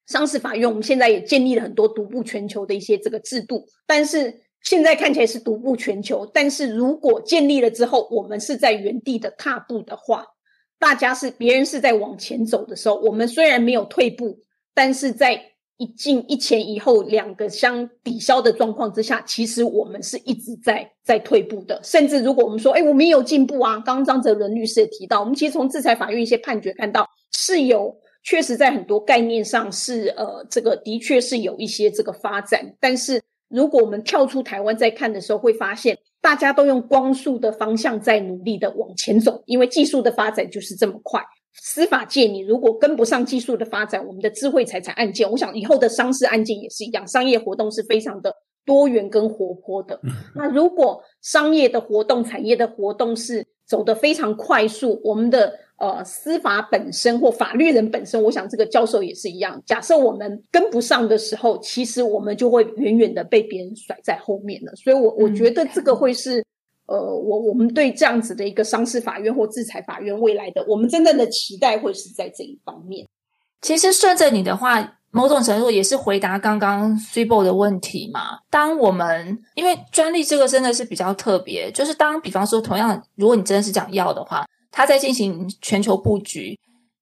商事法院我们现在也建立了很多独步全球的一些这个制度，但是。现在看起来是独步全球，但是如果建立了之后，我们是在原地的踏步的话，大家是别人是在往前走的时候，我们虽然没有退步，但是在一进一前一后两个相抵消的状况之下，其实我们是一直在在退步的。甚至如果我们说，哎，我们也有进步啊，刚刚张泽伦律师也提到，我们其实从制裁法院一些判决看到是有确实在很多概念上是呃，这个的确是有一些这个发展，但是。如果我们跳出台湾再看的时候，会发现大家都用光速的方向在努力的往前走，因为技术的发展就是这么快。司法界你如果跟不上技术的发展，我们的智慧财产案件，我想以后的商事案件也是一样，商业活动是非常的多元跟活泼的。那如果商业的活动、产业的活动是走得非常快速，我们的。呃，司法本身或法律人本身，我想这个教授也是一样。假设我们跟不上的时候，其实我们就会远远的被别人甩在后面了。所以，我我觉得这个会是呃，我我们对这样子的一个商事法院或制裁法院未来的，我们真正的期待会是在这一方面。其实顺着你的话，某种程度也是回答刚刚 s i b o 的问题嘛。当我们因为专利这个真的是比较特别，就是当比方说，同样如果你真的是讲药的话。他在进行全球布局，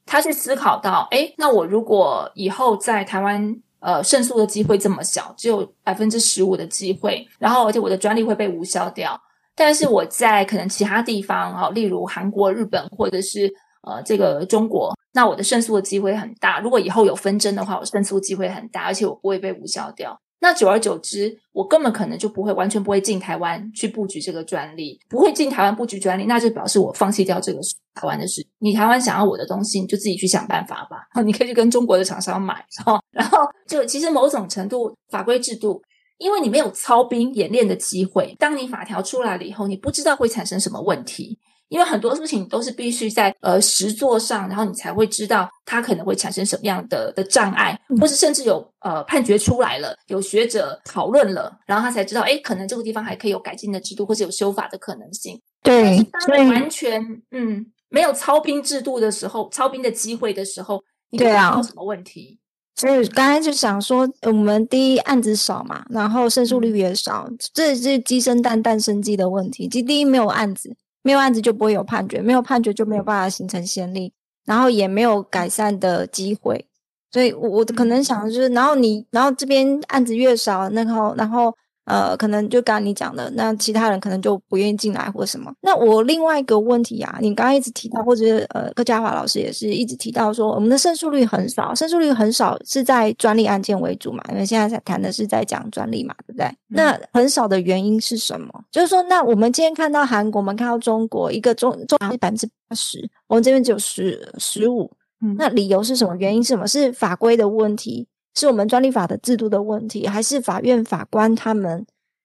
他是思考到，哎，那我如果以后在台湾，呃，胜诉的机会这么小，只有百分之十五的机会，然后而且我的专利会被无效掉，但是我在可能其他地方啊，例如韩国、日本或者是呃这个中国，那我的胜诉的机会很大。如果以后有纷争的话，我胜诉机会很大，而且我不会被无效掉。那久而久之，我根本可能就不会完全不会进台湾去布局这个专利，不会进台湾布局专利，那就表示我放弃掉这个台湾的事。你台湾想要我的东西，你就自己去想办法吧。*laughs* 你可以去跟中国的厂商买，然后就其实某种程度法规制度，因为你没有操兵演练的机会，当你法条出来了以后，你不知道会产生什么问题。因为很多事情都是必须在呃实作上，然后你才会知道它可能会产生什么样的的障碍，或是甚至有呃判决出来了，有学者讨论了，然后他才知道，哎，可能这个地方还可以有改进的制度，或者有修法的可能性。对，所以完全嗯没有操兵制度的时候，操兵的机会的时候，你对啊，有什么问题？所以刚才就想说，我们第一案子少嘛，然后胜诉率也少，这是鸡生蛋，蛋生鸡的问题。其实第一没有案子。没有案子就不会有判决，没有判决就没有办法形成先例，然后也没有改善的机会，所以我我可能想就是，然后你，然后这边案子越少，然后然后。呃，可能就刚刚你讲的，那其他人可能就不愿意进来或什么。那我另外一个问题啊，你刚刚一直提到，或者呃，柯家华老师也是一直提到说，我们的胜诉率很少，胜诉率很少是在专利案件为主嘛？因为现在在谈的是在讲专利嘛，对不对？那很少的原因是什么？就是说，那我们今天看到韩国，我们看到中国，一个中中是百分之八十，我们这边只有十十五，那理由是什么？原因是什么？是法规的问题？是我们专利法的制度的问题，还是法院法官他们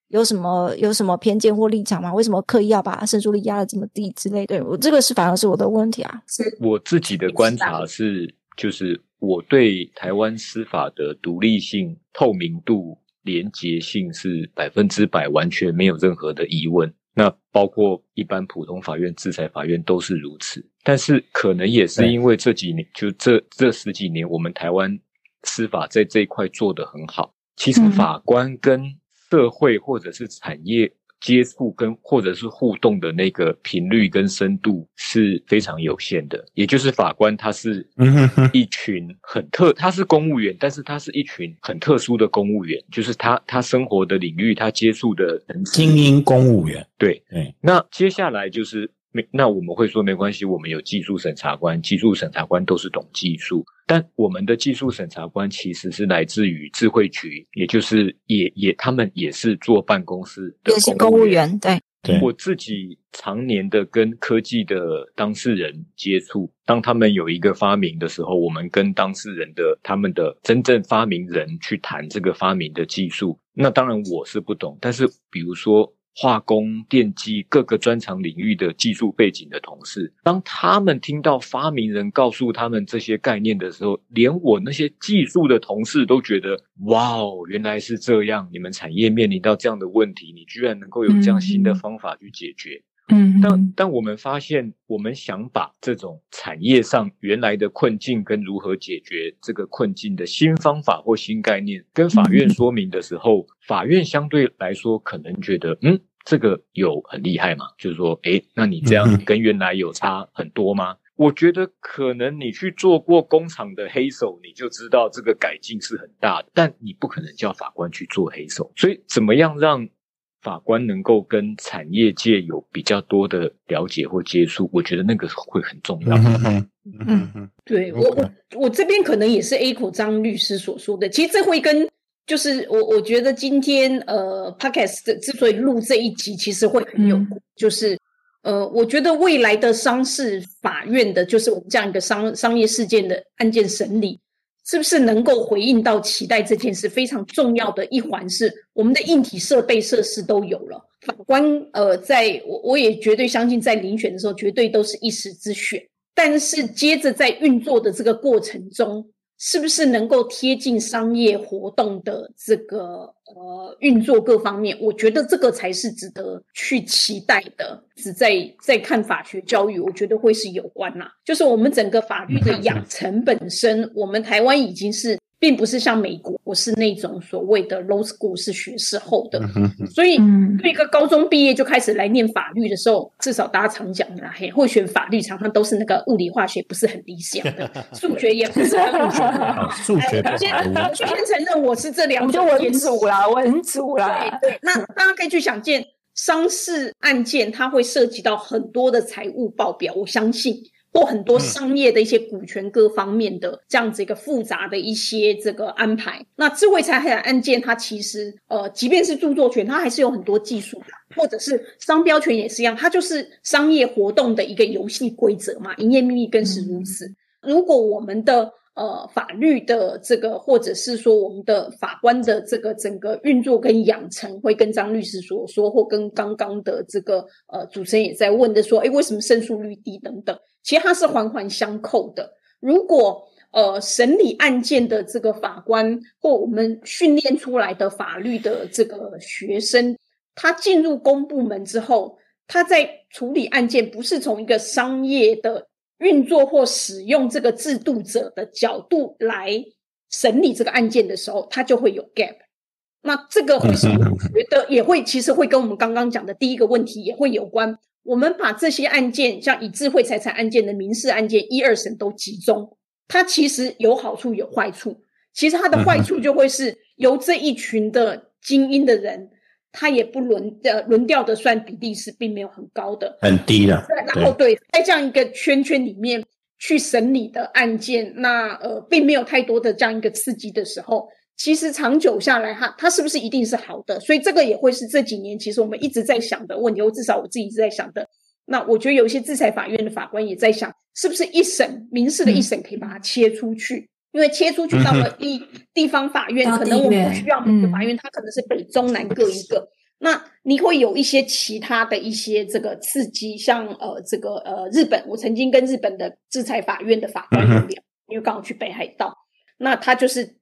有什么有什么偏见或立场吗？为什么刻意要把胜诉率压得这么低之类？对我这个是反而是我的问题啊。是我自己的观察是，就是我对台湾司法的独立性、透明度、廉洁性是百分之百完全没有任何的疑问。那包括一般普通法院、制裁法院都是如此。但是可能也是因为这几年，就这这十几年，我们台湾。司法在这一块做得很好，其实法官跟社会或者是产业接触跟或者是互动的那个频率跟深度是非常有限的。也就是法官他是一群很特，他是公务员，但是他是一群很特殊的公务员，就是他他生活的领域，他接触的精英公务员。对对，那接下来就是没，那我们会说没关系，我们有技术审查官，技术审查官都是懂技术。但我们的技术审查官其实是来自于智慧局，也就是也也他们也是做办公室的公务员。对，我自己常年的跟科技的当事人接触，当他们有一个发明的时候，我们跟当事人的他们的真正发明人去谈这个发明的技术。那当然我是不懂，但是比如说。化工、电机各个专长领域的技术背景的同事，当他们听到发明人告诉他们这些概念的时候，连我那些技术的同事都觉得：哇哦，原来是这样！你们产业面临到这样的问题，你居然能够有这样新的方法去解决。嗯，但但我们发现，我们想把这种产业上原来的困境跟如何解决这个困境的新方法或新概念，跟法院说明的时候，法院相对来说可能觉得，嗯，这个有很厉害嘛？就是说，诶，那你这样跟原来有差很多吗？我觉得可能你去做过工厂的黑手，你就知道这个改进是很大的，但你不可能叫法官去做黑手，所以怎么样让？法官能够跟产业界有比较多的了解或接触，我觉得那个会很重要。嗯嗯，对我我我这边可能也是 A 口张律师所说的，其实这会跟就是我我觉得今天呃，Podcast 之所以录这一集，其实会很有，就是呃，我觉得未来的商事法院的，就是我们这样一个商商业事件的案件审理。是不是能够回应到期待这件事非常重要的一环？是我们的硬体设备设施都有了，法官呃，在我我也绝对相信，在遴选的时候绝对都是一时之选，但是接着在运作的这个过程中。是不是能够贴近商业活动的这个呃运作各方面？我觉得这个才是值得去期待的。只在在看法学教育，我觉得会是有关呐。就是我们整个法律的养成本身，我们台湾已经是。并不是像美国，我是那种所谓的 law school 是学士后的，所以对一个高中毕业就开始来念法律的时候，至少大家常讲的，嘿，会选法律常常都是那个物理化学不是很理想的，数学也不是很理想。*laughs* 数学先先承认我是这两种文组啦，文组啦。对对，那大家可以去想见，商事案件它会涉及到很多的财务报表，我相信。或很多商业的一些股权各方面的这样子一个复杂的一些这个安排。那智慧财产案件，它其实呃，即便是著作权，它还是有很多技术的，或者是商标权也是一样，它就是商业活动的一个游戏规则嘛。营业秘密更是如此。如果我们的呃，法律的这个，或者是说我们的法官的这个整个运作跟养成，会跟张律师所说，或跟刚刚的这个呃主持人也在问的说，哎，为什么胜诉率低等等？其实它是环环相扣的。如果呃审理案件的这个法官或我们训练出来的法律的这个学生，他进入公部门之后，他在处理案件不是从一个商业的。运作或使用这个制度者的角度来审理这个案件的时候，他就会有 gap。那这个会是我觉得也会，其实会跟我们刚刚讲的第一个问题也会有关。我们把这些案件，像以智慧财产案件的民事案件一二审都集中，它其实有好处有坏处。其实它的坏处就会是由这一群的精英的人。他也不轮呃轮调的算比例是并没有很高的，很低的。然后对，在这样一个圈圈里面去审理的案件，那呃并没有太多的这样一个刺激的时候，其实长久下来哈，它是不是一定是好的？所以这个也会是这几年其实我们一直在想的问题，或至少我自己一直在想的。那我觉得有一些制裁法院的法官也在想，是不是一审民事的一审可以把它切出去。因为切出去到了地地方法院，可能我们不需要每个法院，它可能是北中南各一个。那你会有一些其他的一些这个刺激，像呃这个呃日本，我曾经跟日本的制裁法院的法官聊，因为刚好去北海道，那他就是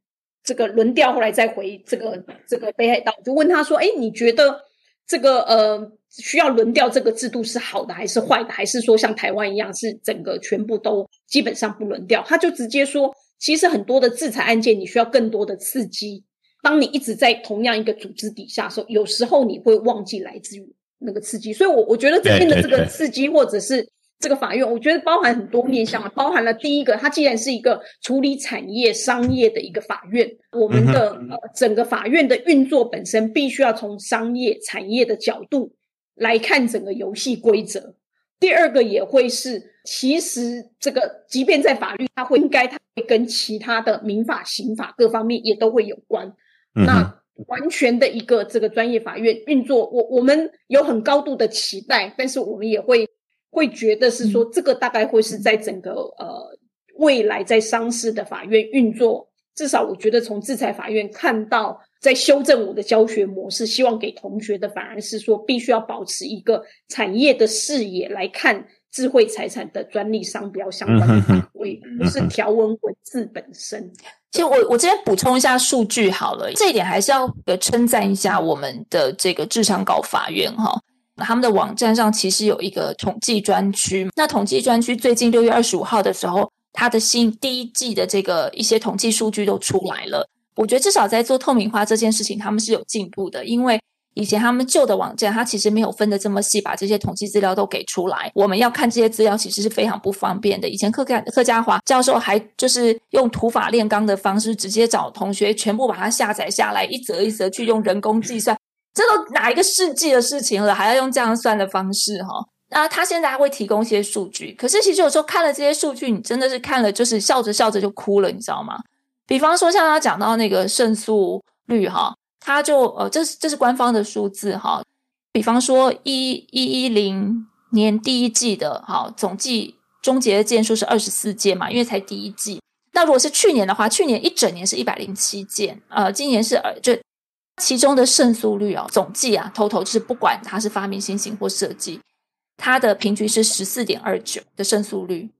这个轮调，后来再回这个这个北海道，就问他说：“哎，你觉得这个呃需要轮调这个制度是好的还是坏的？还是说像台湾一样是整个全部都基本上不轮调？”他就直接说。其实很多的制裁案件，你需要更多的刺激。当你一直在同样一个组织底下时候，有时候你会忘记来自于那个刺激。所以，我我觉得这边的这个刺激，或者是这个法院，我觉得包含很多面向啊，包含了第一个，它既然是一个处理产业商业的一个法院，我们的呃整个法院的运作本身必须要从商业产业的角度来看整个游戏规则。第二个也会是，其实这个即便在法律，它会应该它会跟其他的民法、刑法各方面也都会有关。那完全的一个这个专业法院运作，我我们有很高度的期待，但是我们也会会觉得是说，这个大概会是在整个呃未来在商事的法院运作，至少我觉得从制裁法院看到。在修正我的教学模式，希望给同学的反而是说，必须要保持一个产业的视野来看智慧财产的专利商标相关的法规，不是条文文字本身。其实我我这边补充一下数据好了，这一点还是要称赞一下我们的这个智商高法院哈，他们的网站上其实有一个统计专区，那统计专区最近六月二十五号的时候，它的新第一季的这个一些统计数据都出来了。我觉得至少在做透明化这件事情，他们是有进步的。因为以前他们旧的网站，它其实没有分的这么细，把这些统计资料都给出来。我们要看这些资料，其实是非常不方便的。以前客家客家华教授还就是用土法炼钢的方式，直接找同学全部把它下载下来，一则一则去用人工计算。这都哪一个世纪的事情了，还要用这样算的方式哈？那他现在还会提供一些数据，可是其实有时候看了这些数据，你真的是看了就是笑着笑着就哭了，你知道吗？比方说，像他讲到那个胜诉率哈，他就呃，这是这是官方的数字哈。比方说，一一一零年第一季的哈总计终结的件数是二十四件嘛，因为才第一季。那如果是去年的话，去年一整年是一百零七件，呃，今年是呃，就其中的胜诉率啊，总计啊，total 就是不管它是发明新型或设计，它的平均是十四点二九的胜诉率。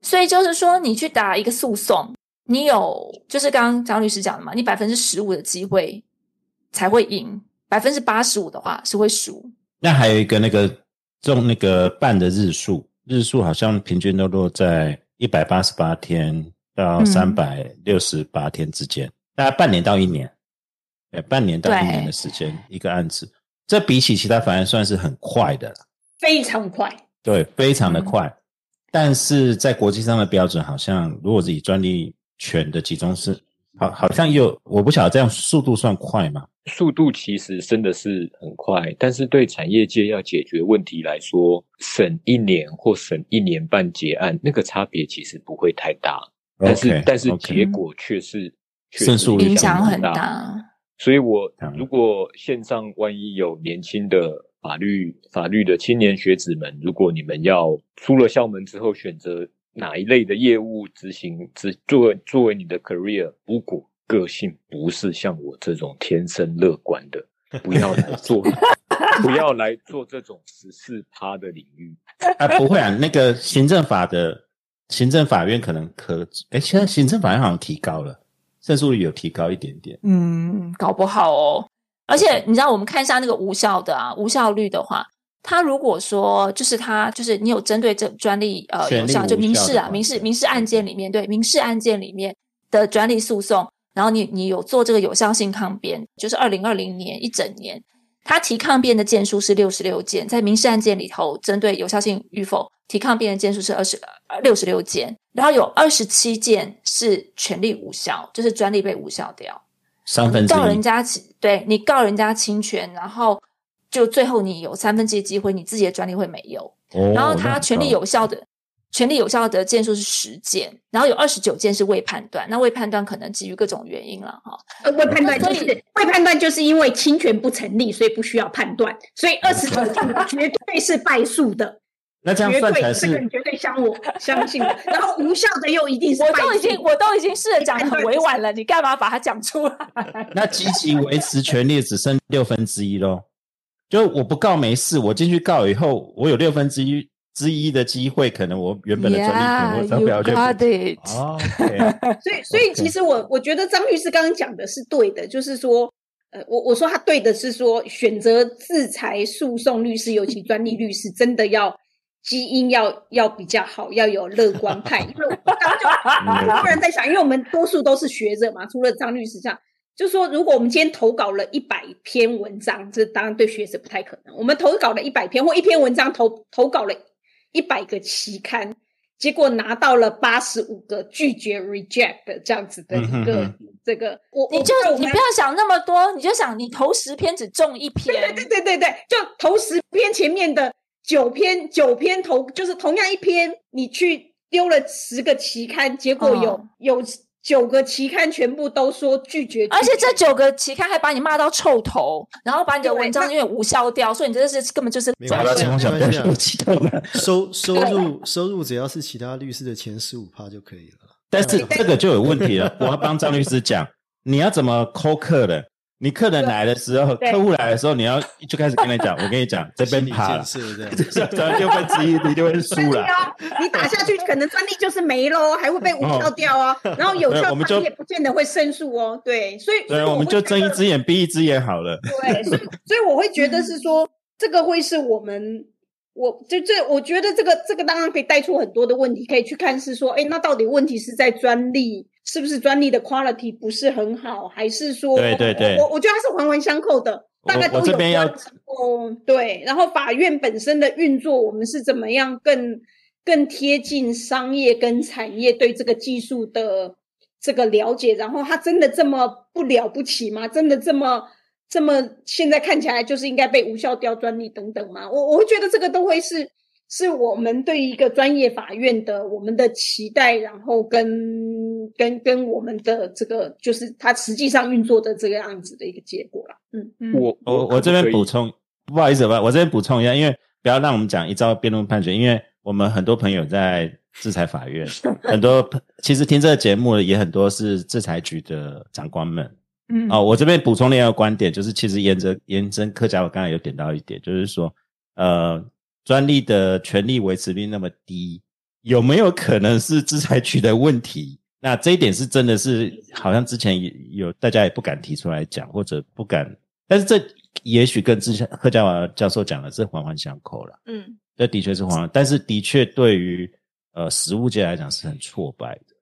所以就是说，你去打一个诉讼。你有，就是刚刚张律师讲的嘛？你百分之十五的机会才会赢，百分之八十五的话是会输。那还有一个那个中那个半的日数，日数好像平均都落在一百八十八天到三百六十八天之间，大概半年到一年，对，半年到一年的时间一个案子，这比起其他法院算是很快的了，非常快，对，非常的快。但是在国际上的标准，好像如果是以专利。权的集中是好，好像又，我不晓得这样速度算快吗？速度其实真的是很快，但是对产业界要解决问题来说，审一年或审一年半结案，那个差别其实不会太大。但是，但是结果却是胜诉影响很大。所以，我如果线上万一有年轻的法律法律的青年学子们，如果你们要出了校门之后选择哪一类的业务执行，执作为作为你的 career，如果个性不是像我这种天生乐观的，不要来 *laughs* 做，不要来做这种十四趴的领域。啊，不会啊，那个行政法的行政法院可能可，哎，现在行政法院好像提高了，胜诉率有提高一点点。嗯，搞不好哦。而且你知道，我们看一下那个无效的啊，无效率的话，他如果说就是他就是你有针对这专利呃有效，就民事啊，民事民事案件里面对民事案件里面的专利诉讼。然后你你有做这个有效性抗辩，就是二零二零年一整年，他提抗辩的件数是六十六件，在民事案件里头，针对有效性与否提抗辩的件数是二十六十六件，然后有二十七件是权利无效，就是专利被无效掉。三分之告人家对你告人家侵权，然后就最后你有三分之一机会，你自己的专利会没有。然后他权利有效的。权利有效的件数是十件，然后有二十九件是未判断。那未判断可能基于各种原因了哈。呃，未判断就是未判断，就是因为侵权不成立，所以不需要判断。所以二十九件绝对是败诉的。*laughs* 那这样算才是绝对相我 *laughs* 相信。然后无效的又一定是。我都已经我都已经试着讲的很委婉了，*laughs* 你干嘛把它讲出来？那积极维持权利只剩六分之一喽。就我不告没事，我进去告以后，我有六分之一。之一的机会，可能我原本的专利权我不要就哦，*laughs* 所以所以其实我我觉得张律师刚刚讲的是对的，就是说，呃，我我说他对的是说，选择制裁诉讼律师，尤其专利律师，真的要基因要要比较好，要有乐观派。因为我刚刚就突然在想，因为我们多数都是学者嘛，除了张律师这样，就说如果我们今天投稿了一百篇文章，这当然对学者不太可能。我们投稿了一百篇或一篇文章投投稿了。一百个期刊，结果拿到了八十五个拒绝 reject 的这样子的一个这个，我你就你不要想那么多，你就想你投十篇只中一篇，对对对对对，就投十篇前面的九篇九篇投就是同样一篇，你去丢了十个期刊，结果有有。九个期刊全部都说拒绝，而且这九个期刊还把你骂到臭头，然后把你的文章因为无效掉，所以你真的是根本就是抓到情况下不要激动收收入收入只要是其他律师的前十五趴就可以了。但是这个就有问题了，我要帮张律师讲，你要怎么扣客人？你客人来的时候，客户来的时候，你要 *laughs* 就开始跟他讲，我跟你讲，*laughs* 这边趴了，赚六分之一，你就会输了。你打下去，可能专利就是没喽，还会被无效掉啊。然后有效，就也不见得会胜诉哦。对，所以对，我们就睁一只眼闭一只眼好了。对，所以所以我会觉得是说，这个会是我们，我就这，我觉得这个这个当然可以带出很多的问题，可以去看是说，哎，那到底问题是在专利？是不是专利的 quality 不是很好，还是说，对对对，我我觉得它是环环相扣的，大概都有关。哦，对，然后法院本身的运作，我们是怎么样更更贴近商业跟产业对这个技术的这个了解？然后它真的这么不了不起吗？真的这么这么现在看起来就是应该被无效掉专利等等吗？我我会觉得这个都会是。是我们对一个专业法院的我们的期待，然后跟跟跟我们的这个就是它实际上运作的这个样子的一个结果了。嗯嗯，我我我这边补充，不好意思吧，我这边补充一下，因为不要让我们讲一招辩论判决，因为我们很多朋友在制裁法院，*laughs* 很多其实听这个节目的也很多是制裁局的长官们。嗯，哦，我这边补充另一个观点，就是其实沿着沿真客家，我刚才有点到一点，就是说，呃。专利的权利维持率那么低，有没有可能是制裁局的问题？那这一点是真的是好像之前有大家也不敢提出来讲，或者不敢。但是这也许跟之前贺家华教授讲的是环环相扣了。嗯，这的确是环，但是的确对于呃实物界来讲是很挫败的。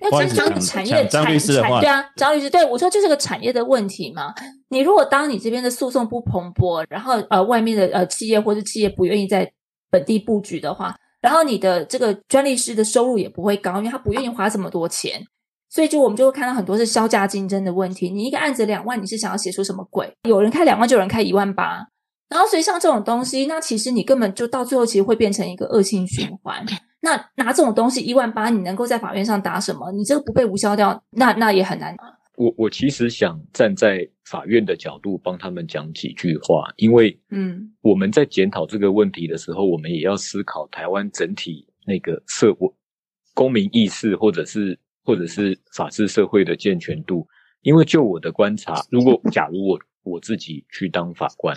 那这张产业的话对啊，张律师对我说就是个产业的问题嘛。你如果当你这边的诉讼不蓬勃，然后呃外面的呃企业或者企业不愿意在本地布局的话，然后你的这个专利师的收入也不会高，因为他不愿意花这么多钱。所以就我们就会看到很多是销价竞争的问题。你一个案子两万，你是想要写出什么鬼？有人开两万，就有人开一万八。然后所以像这种东西，那其实你根本就到最后，其实会变成一个恶性循环。那拿这种东西一万八，你能够在法院上打什么？你这个不被无效掉，那那也很难。我我其实想站在法院的角度帮他们讲几句话，因为嗯，我们在检讨这个问题的时候，我们也要思考台湾整体那个社会公民意识，或者是或者是法治社会的健全度。因为就我的观察，如果假如我我自己去当法官，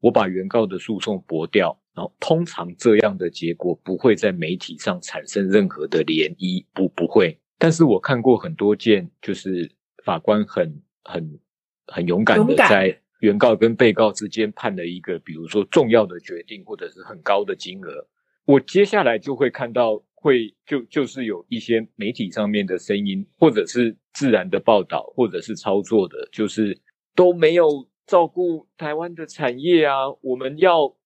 我把原告的诉讼驳掉，然后通常这样的结果不会在媒体上产生任何的涟漪，不不会。但是我看过很多件，就是。法官很很很勇敢的在原告跟被告之间判了一个，比如说重要的决定，或者是很高的金额。我接下来就会看到，会就就是有一些媒体上面的声音，或者是自然的报道，或者是操作的，就是都没有照顾台湾的产业啊，我们要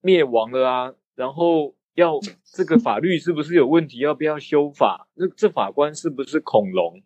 灭亡了啊，然后要这个法律是不是有问题？要不要修法？那这法官是不是恐龙？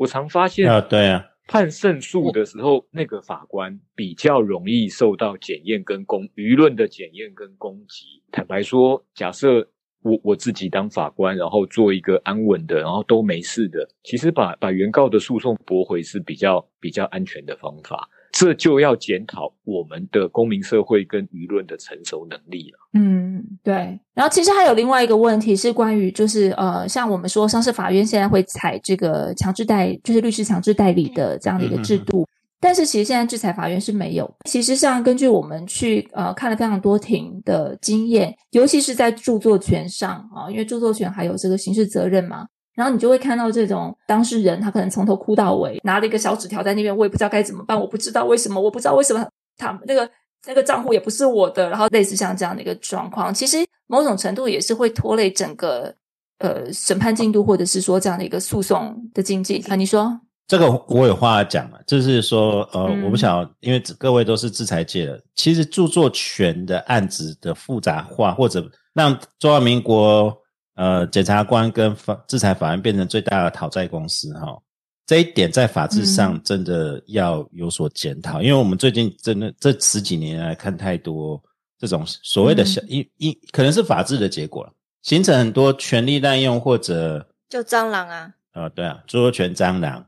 我常发现啊，对啊，判胜诉的时候，那个法官比较容易受到检验跟攻舆论的检验跟攻击。坦白说，假设我我自己当法官，然后做一个安稳的，然后都没事的，其实把把原告的诉讼驳回是比较比较安全的方法。这就要检讨我们的公民社会跟舆论的成熟能力了。嗯，对。然后其实还有另外一个问题是关于，就是呃，像我们说，上市法院现在会采这个强制代，就是律师强制代理的这样的一个制度。但是其实现在制裁法院是没有。其实像根据我们去呃看了非常多庭的经验，尤其是在著作权上啊，因为著作权还有这个刑事责任嘛。然后你就会看到这种当事人，他可能从头哭到尾，拿了一个小纸条在那边，我也不知道该怎么办，我不知道为什么，我不知道为什么他那个那个账户也不是我的，然后类似像这样的一个状况，其实某种程度也是会拖累整个呃审判进度，或者是说这样的一个诉讼的经济啊。你说这个我有话讲了，就是说呃，我不想因为各位都是制裁界的，其实著作权的案子的复杂化，或者让中华民国。呃，检察官跟法制裁法院变成最大的讨债公司哈，这一点在法制上真的要有所检讨，因为我们最近真的这十几年来看太多这种所谓的小一一，可能是法治的结果了，形成很多权力滥用或者就蟑螂啊，啊对啊，著作权蟑螂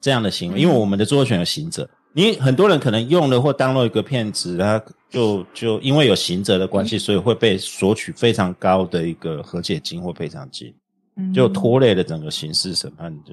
这样的行为，因为我们的著作权有行者。你很多人可能用了或当了一个骗子，他就就因为有刑责的关系，所以会被索取非常高的一个和解金或赔偿金，就拖累了整个刑事审判的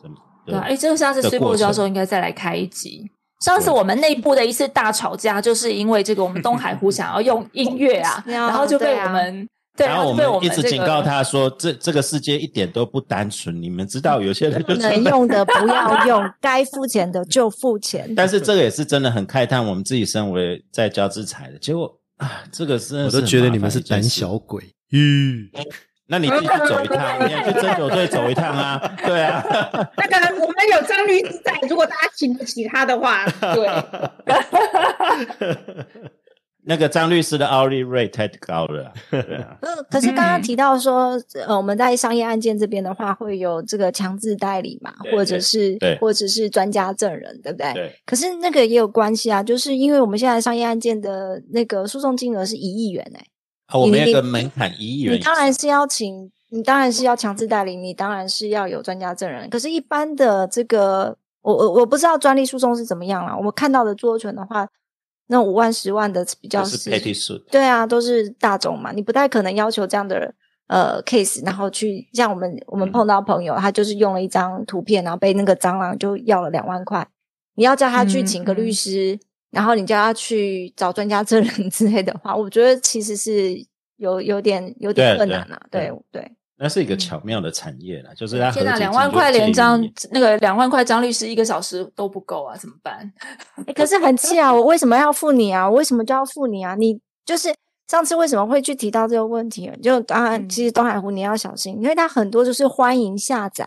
审。对，哎，这个下次崔博教授应该再来开一集。上次我们内部的一次大吵架，就是因为这个，我们东海湖想要用音乐啊，*laughs* 然后就被我们。然后我们一直警告他说：“这这个世界一点都不单纯，你们知道，有些人就能用的不要用，该付钱的就付钱。”但是这个也是真的很慨叹，我们自己身为在交制裁的结果啊，这个是我都觉得你们是胆小鬼。嗯，*laughs* 那你自己去走一趟，你要去针灸队走一趟啊？对啊。*laughs* 那个我们有张律师在，如果大家请不起他的话，对。那个张律师的 hourly rate 太高了，*laughs* 可是刚刚提到说，呃，我们在商业案件这边的话，会有这个强制代理嘛，或者是，或者是专家证人，对不对？对。可是那个也有关系啊，就是因为我们现在商业案件的那个诉讼金额是一亿元哎，我们那个门槛一亿元，你当然是要请，你当然是要强制代理，你当然是要有专家证人。可是，一般的这个，我我我不知道专利诉讼是怎么样了。我们看到的著作权的话。那五万、十万的比较是，对啊，都是大众嘛，你不太可能要求这样的呃 case，然后去像我们我们碰到朋友，他就是用了一张图片，然后被那个蟑螂就要了两万块，你要叫他去请个律师，然后你叫他去找专家证人 *laughs* 之类的话，我觉得其实是有有点有点困难啊，对对。那是一个巧妙的产业了，就是他天哪，两万块连张那个两万块张律师一个小时都不够啊，怎么办？*laughs* 可是很气啊，我为什么要付你啊？我为什么就要付你啊？你就是上次为什么会去提到这个问题？就当然，其实东海湖你要小心，因为它很多就是欢迎下载，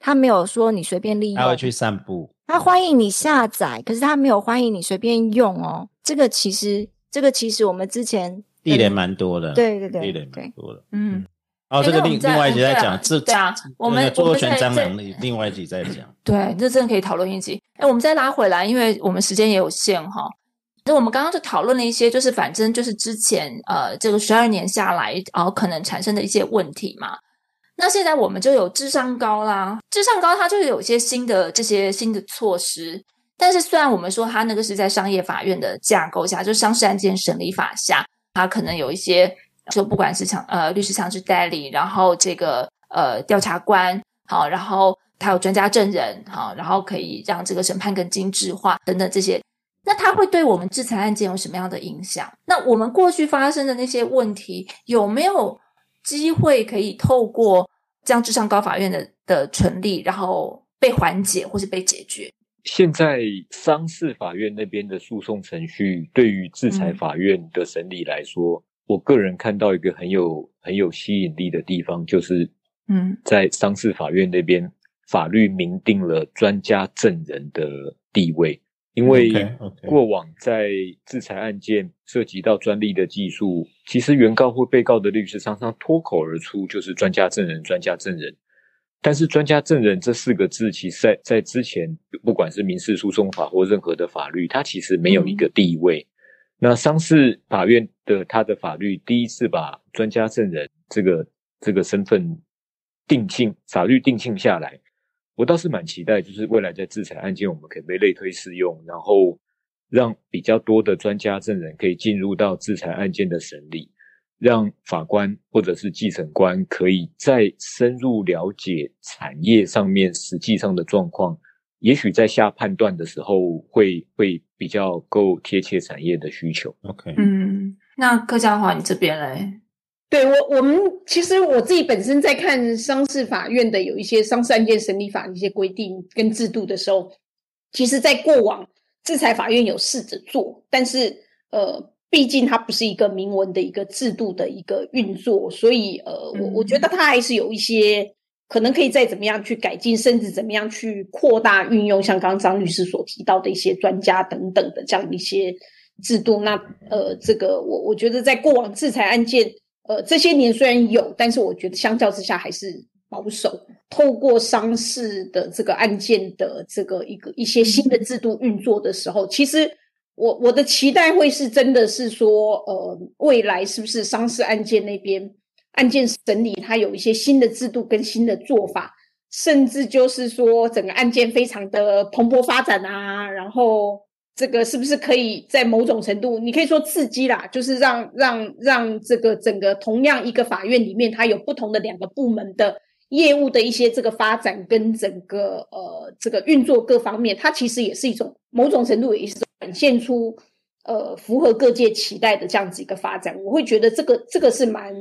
它没有说你随便利用。他会去散步，他欢迎你下载，可是他没有欢迎你随便用哦。这个其实，这个其实我们之前地雷蛮多的，对对对，地雷蛮多的，嗯。哦，这个另另外一集在讲，这对啊，我们著作权张能力，另外一集在讲。对，这真的可以讨论一集。哎，我们再拉回来，因为我们时间也有限哈。那我们刚刚就讨论了一些，就是反正就是之前呃，这个十二年下来，然后可能产生的一些问题嘛。那现在我们就有智商高啦，智商高它就是有一些新的这些新的措施。但是虽然我们说它那个是在商业法院的架构下，就商事案件审理法下，它可能有一些。就不管是强呃律师强制代理，然后这个呃调查官好，然后他有专家证人好，然后可以让这个审判更精致化等等这些，那它会对我们制裁案件有什么样的影响？那我们过去发生的那些问题有没有机会可以透过这样至上高法院的的成立，然后被缓解或是被解决？现在商事法院那边的诉讼程序，对于制裁法院的审理来说。我个人看到一个很有很有吸引力的地方，就是嗯，在商事法院那边，法律明定了专家证人的地位。因为过往在制裁案件涉及到专利的技术，其实原告或被告的律师常常脱口而出就是专家证人、专家证人。但是“专家证人”这四个字，其实在在之前，不管是民事诉讼法或任何的法律，它其实没有一个地位。那商事法院的他的法律第一次把专家证人这个这个身份定性法律定性下来，我倒是蛮期待，就是未来在制裁案件，我们可以被类推适用，然后让比较多的专家证人可以进入到制裁案件的审理，让法官或者是继承官可以再深入了解产业上面实际上的状况。也许在下判断的时候，会会比较够贴切产业的需求。OK，嗯，那柯家华，你这边嘞？对我，我们其实我自己本身在看商事法院的有一些商事案件审理法的一些规定跟制度的时候，其实，在过往制裁法院有试着做，但是呃，毕竟它不是一个明文的一个制度的一个运作，所以呃，我我觉得它还是有一些。可能可以再怎么样去改进，甚至怎么样去扩大运用，像刚刚张律师所提到的一些专家等等的这样一些制度。那呃，这个我我觉得在过往制裁案件，呃，这些年虽然有，但是我觉得相较之下还是保守。透过商事的这个案件的这个一个一些新的制度运作的时候，其实我我的期待会是真的是说，呃，未来是不是商事案件那边？案件审理，它有一些新的制度跟新的做法，甚至就是说整个案件非常的蓬勃发展啊。然后这个是不是可以在某种程度，你可以说刺激啦，就是让让让这个整个同样一个法院里面，它有不同的两个部门的业务的一些这个发展跟整个呃这个运作各方面，它其实也是一种某种程度也是展现出呃符合各界期待的这样子一个发展。我会觉得这个这个是蛮。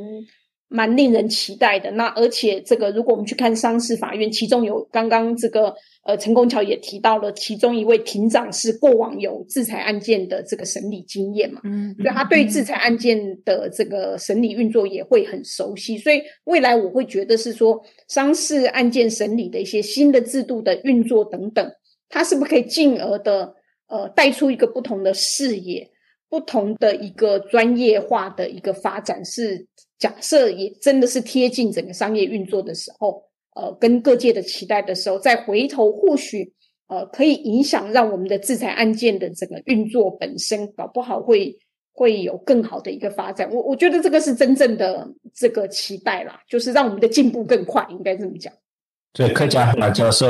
蛮令人期待的。那而且这个，如果我们去看商事法院，其中有刚刚这个呃陈功桥也提到了，其中一位庭长是过往有制裁案件的这个审理经验嘛，嗯，所以他对制裁案件的这个审理运作也会很熟悉。所以未来我会觉得是说，商事案件审理的一些新的制度的运作等等，它是不是可以进而的呃带出一个不同的视野，不同的一个专业化的一个发展是。假设也真的是贴近整个商业运作的时候，呃，跟各界的期待的时候，再回头或许呃可以影响让我们的制裁案件的整个运作本身，搞不好会会有更好的一个发展。我我觉得这个是真正的这个期待啦，就是让我们的进步更快，应该这么讲。对，客家马教授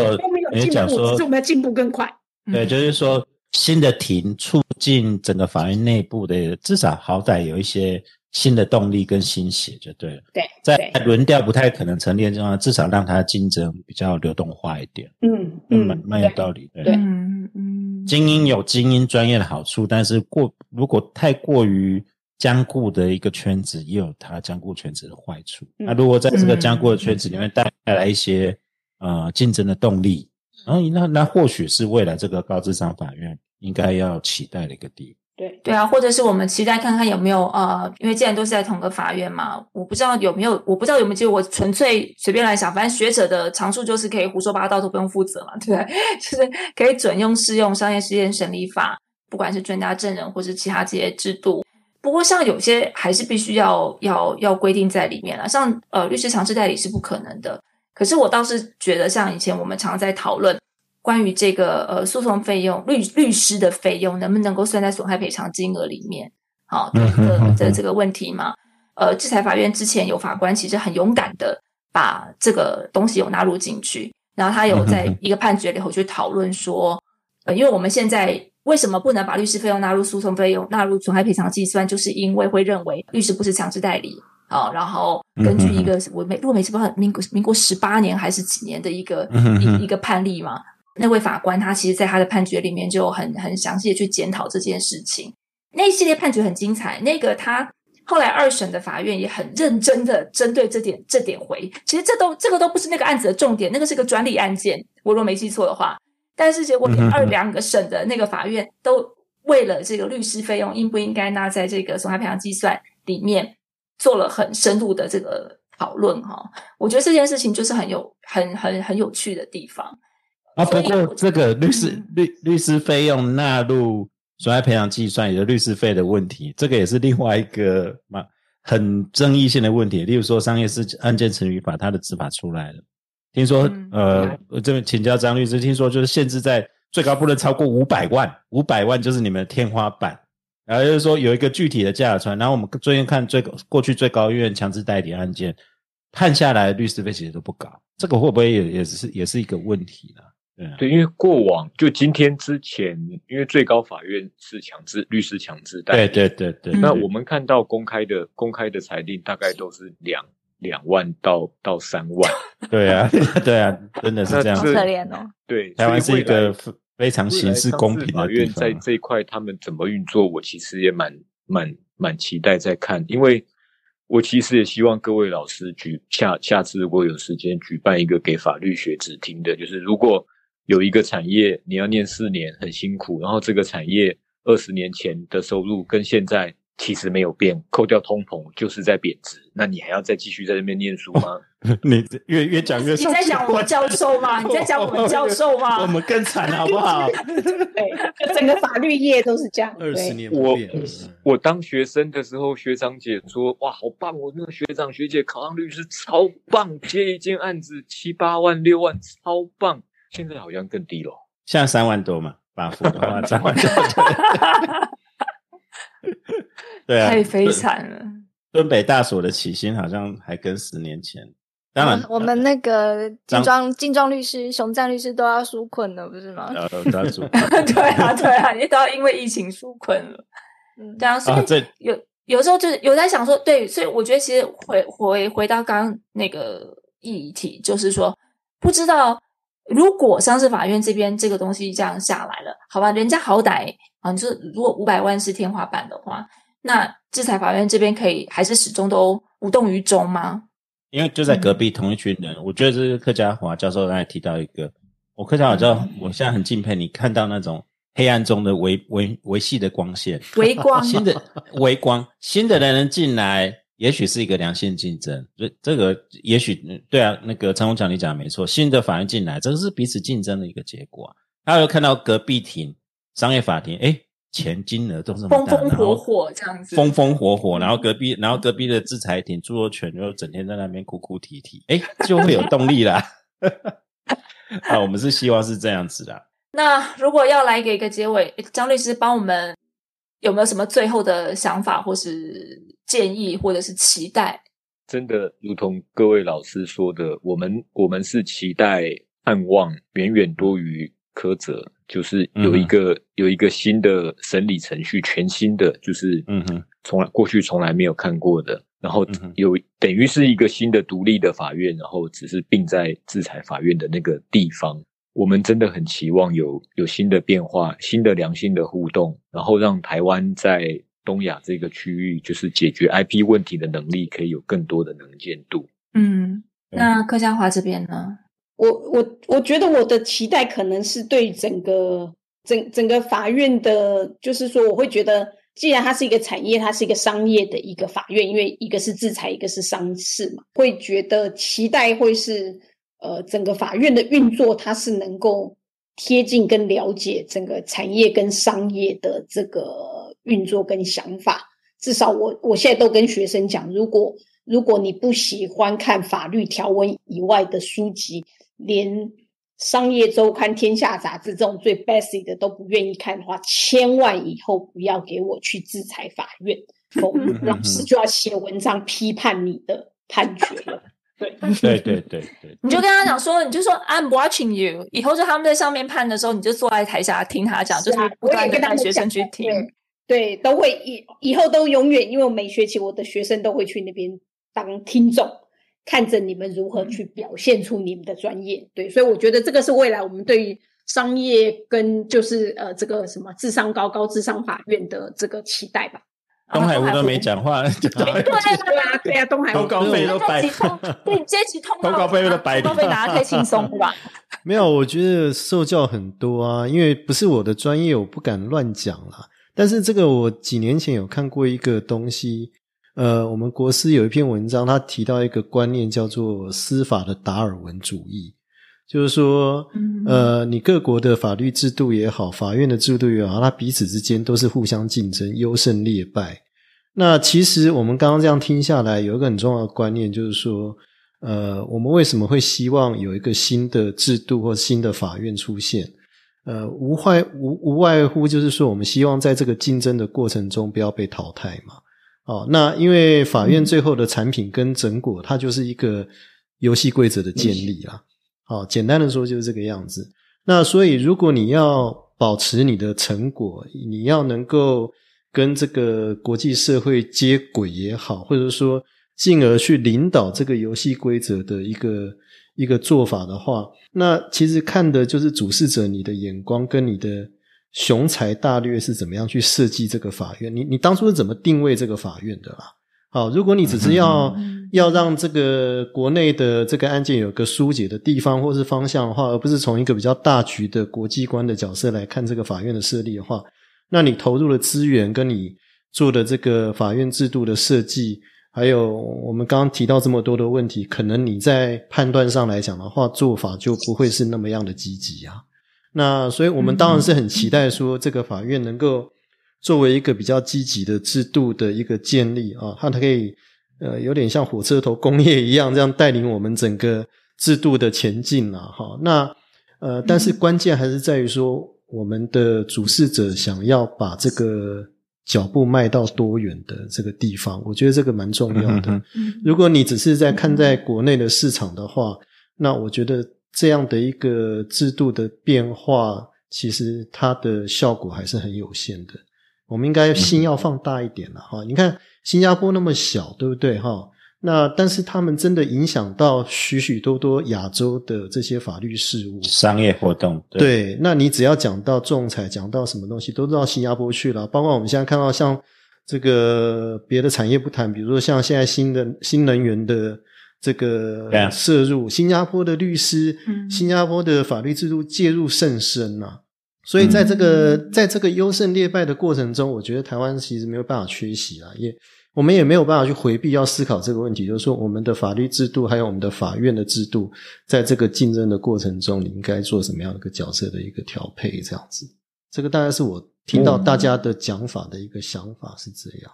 也讲说，是我们要进步更快。对，就是说新的庭促进整个法院内部的，至少好歹有一些。新的动力跟新血就对了。对，在轮调不太可能成立的地方，至少让它竞争比较流动化一点。嗯嗯，蛮蛮有道理。对，嗯嗯，精英有精英专业的好处，但是过如果太过于坚固的一个圈子，也有它坚固圈子的坏处。那如果在这个坚固的圈子里面带来一些呃竞争的动力，然后那那或许是未来这个高智商法院应该要期待的一个地方。对对啊，或者是我们期待看看有没有呃，因为既然都是在同个法院嘛，我不知道有没有，我不知道有没有就。我纯粹随便来想，反正学者的长处就是可以胡说八道都不用负责嘛，*laughs* 对不对？就是可以准用适用商业实验审理法，不管是专家证人或是其他这些制度，不过像有些还是必须要要要规定在里面了，像呃律师强制代理是不可能的。可是我倒是觉得，像以前我们常在讨论关于这个呃诉讼费用律律师的费用能不能够算在损害赔偿金额里面，好的的这个问题嘛？呃，制裁法院之前有法官其实很勇敢的把这个东西有纳入进去，然后他有在一个判决里头去讨论说，呃，因为我们现在。为什么不能把律师费用纳入诉讼费用、纳入损害赔偿计算？就是因为会认为律师不是强制代理啊。然后根据一个我没，如果没记错，民国民国十八年还是几年的一个一一个判例嘛。那位法官他其实在他的判决里面就很很详细的去检讨这件事情。那一系列判决很精彩。那个他后来二审的法院也很认真的针对这点这点回。其实这都这个都不是那个案子的重点，那个是个专利案件。我若没记错的话。但是结果，二两个省的那个法院都为了这个律师费用应不应该纳在这个损害赔偿计算里面，做了很深入的这个讨论哈。我觉得这件事情就是很有很很很有趣的地方啊。不过这个律师律律师费用纳入损害赔偿计算，也就律师费的问题，这个也是另外一个嘛很争议性的问题。例如说，商业事案件成语法它的执法出来了。听说，呃，这边请教张律师，听说就是限制在最高不能超过五百万，五百万就是你们的天花板，然后就是说有一个具体的价出来。然后我们最近看最过去最高院强制代理案件判下来律师费其实都不高，这个会不会也也是也是一个问题呢？对，因为过往就今天之前，因为最高法院是强制律师强制代理，对对对对。那我们看到公开的公开的裁定，大概都是两。两万到到三万，*laughs* 对啊，*laughs* 对啊，真的是这样，可怜哦。对，台湾是一个非常刑事公平的院在这一块他们怎么运作，我其实也蛮蛮蛮期待在看，因为我其实也希望各位老师举下下次如果有时间举办一个给法律学子听的，就是如果有一个产业你要念四年很辛苦，然后这个产业二十年前的收入跟现在。其实没有变，扣掉通膨就是在贬值。那你还要再继续在那边念书吗？*laughs* 你越越讲越……你在讲我教授吗？你在讲我们教授吗？*laughs* 我们更惨好不好？*laughs* 对，整个法律业都是这样。二十年我我当学生的时候，学长姐说：“哇，好棒！我那个学长学姐考上律师，超棒，接一件案子七八万、六万，超棒。”现在好像更低了，现在三万多嘛，八副的话 *laughs* 三万多。*laughs* 对啊，太悲惨了。敦北大所的起薪好像还跟十年前，当然我们那个金装金装律师、熊战律师都要纾困了，不是吗？呃，都要纾。*laughs* 对啊，对啊，你都要因为疫情纾困了。嗯，对啊，所以有有时候就是有在想说，对，所以我觉得其实回回回到刚刚那个议题，就是说，不知道如果商事法院这边这个东西这样下来了，好吧，人家好歹啊，你说如果五百万是天花板的话。那制裁法院这边可以还是始终都无动于衷吗？因为就在隔壁同一群人，我觉得这是客家华教授刚才提到一个，我客家华教授，我现在很敬佩你看到那种黑暗中的维维维系的光线，微光新的微光，新的人进来，也许是一个良性竞争，这这个也许对啊，那个陈宏强你讲的没错，新的法院进来，这个是彼此竞争的一个结果。他又看到隔壁庭商业法庭，哎。钱金额都是风风火火这样子，风风火火，然后隔壁，然后隔壁的制裁庭著作权就整天在那边哭哭啼啼，哎，就会有动力啦。*laughs* 啊，我们是希望是这样子的。*laughs* 那如果要来给一个结尾，张律师帮我们有没有什么最后的想法，或是建议，或者是期待？真的，如同各位老师说的，我们我们是期待盼望远远多于苛责。就是有一个有一个新的审理程序，全新的，就是嗯哼，从来过去从来没有看过的，然后有等于是一个新的独立的法院，然后只是并在制裁法院的那个地方。我们真的很期望有有新的变化，新的良性的互动，然后让台湾在东亚这个区域，就是解决 IP 问题的能力可以有更多的能见度。嗯，那柯家华这边呢？我我我觉得我的期待可能是对整个整整个法院的，就是说我会觉得，既然它是一个产业，它是一个商业的一个法院，因为一个是制裁，一个是商事嘛，会觉得期待会是呃整个法院的运作，它是能够贴近跟了解整个产业跟商业的这个运作跟想法，至少我我现在都跟学生讲，如果如果你不喜欢看法律条文以外的书籍，连商业周刊、天下杂志这种最 basic 的都不愿意看的话，千万以后不要给我去制裁法院，否则老师就要写文章批判你的判决了。对 *laughs* 对对对对，你就跟他讲说，你就说 I'm watching you，以后就他们在上面判的时候，你就坐在台下听他讲，就是不断的带学生去听。对，都会以以后都永远，因为我每学期我的学生都会去那边当听众，看着你们如何去表现出你们的专业。对，所以我觉得这个是未来我们对于商业跟就是呃这个什么智商高、高智商法院的这个期待吧。东海湖都没讲话，*laughs* 对啊对啊，东海通告费都白，对，这期通告费都白，通告费拿太轻松吧？*laughs* 没有，我觉得受教很多啊，因为不是我的专业，我不敢乱讲啦。但是这个我几年前有看过一个东西，呃，我们国师有一篇文章，他提到一个观念叫做司法的达尔文主义，就是说，呃，你各国的法律制度也好，法院的制度也好，它彼此之间都是互相竞争，优胜劣败。那其实我们刚刚这样听下来，有一个很重要的观念，就是说，呃，我们为什么会希望有一个新的制度或新的法院出现？呃，无外无无外乎就是说，我们希望在这个竞争的过程中不要被淘汰嘛。哦，那因为法院最后的产品跟成果，它就是一个游戏规则的建立啊。好，简单的说就是这个样子。那所以，如果你要保持你的成果，你要能够跟这个国际社会接轨也好，或者说进而去领导这个游戏规则的一个。一个做法的话，那其实看的就是主事者你的眼光跟你的雄才大略是怎么样去设计这个法院。你你当初是怎么定位这个法院的啦？好，如果你只是要要让这个国内的这个案件有个疏解的地方或是方向的话，而不是从一个比较大局的国际观的角色来看这个法院的设立的话，那你投入的资源跟你做的这个法院制度的设计。还有我们刚刚提到这么多的问题，可能你在判断上来讲的话，做法就不会是那么样的积极啊。那所以我们当然是很期待说，这个法院能够作为一个比较积极的制度的一个建立啊，它它可以呃有点像火车头工业一样，这样带领我们整个制度的前进啊。哈，那呃，但是关键还是在于说，我们的主事者想要把这个。脚步迈到多远的这个地方，我觉得这个蛮重要的。如果你只是在看在国内的市场的话，那我觉得这样的一个制度的变化，其实它的效果还是很有限的。我们应该心要放大一点了哈。你看新加坡那么小，对不对哈？那但是他们真的影响到许许多多亚洲的这些法律事务、商业活动。对，那你只要讲到仲裁，讲到什么东西，都到新加坡去了。包括我们现在看到像这个别的产业不谈，比如说像现在新的新能源的这个摄入，新加坡的律师、新加坡的法律制度介入甚深呐。所以在这个在这个优胜劣败的过程中，我觉得台湾其实没有办法缺席啊，也。我们也没有办法去回避要思考这个问题，就是说我们的法律制度还有我们的法院的制度，在这个竞争的过程中，你应该做什么样的一个角色的一个调配？这样子，这个大概是我听到大家的讲法的一个想法是这样。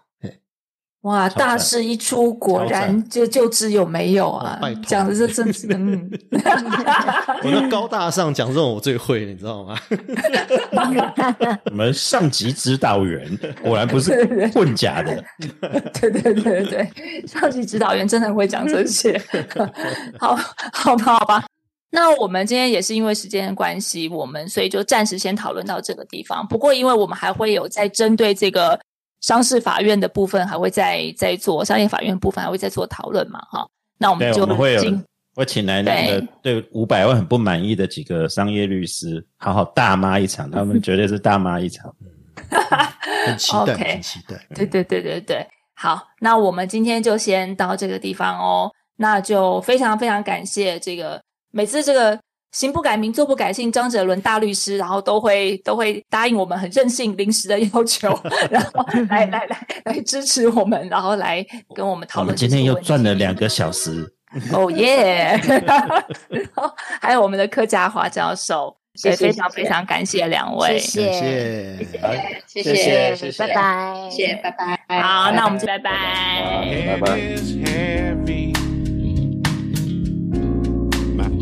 哇，大事一出，果然就就知有没有啊？讲的是真是嗯，*laughs* 我那高大上讲这种我最会，你知道吗？*laughs* 我们上级指导员果然不是混假的。对对对对对，上级指导员真的会讲这些。好，好吧，好吧。那我们今天也是因为时间的关系，我们所以就暂时先讨论到这个地方。不过，因为我们还会有在针对这个。商事法院的部分还会再再做，商业法院部分还会再做讨论嘛？哈，那我们就会有我请来那个对五百万很不满意的几个商业律师，好好大骂一场，他们绝对是大骂一场。很期待，*laughs* 很期待。对对对对对，好，那我们今天就先到这个地方哦。那就非常非常感谢这个每次这个。行不改名，坐不改姓，张哲伦大律师，然后都会都会答应我们很任性临时的要求，*laughs* 然后来来来来支持我们，然后来跟我们讨论。今天又赚了两个小时，哦耶！*laughs* 然后还有我们的客家华教授，也，非常非常感谢两位，谢谢，谢谢，谢谢，拜拜，谢谢，拜拜。好，那我们就拜拜，拜拜。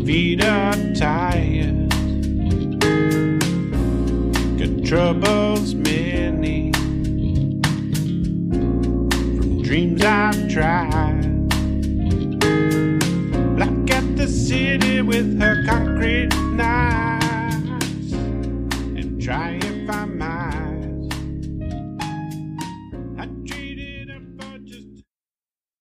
Feet are tired. Got troubles many from dreams I've tried. Black at the city with her concrete knives and try if I might.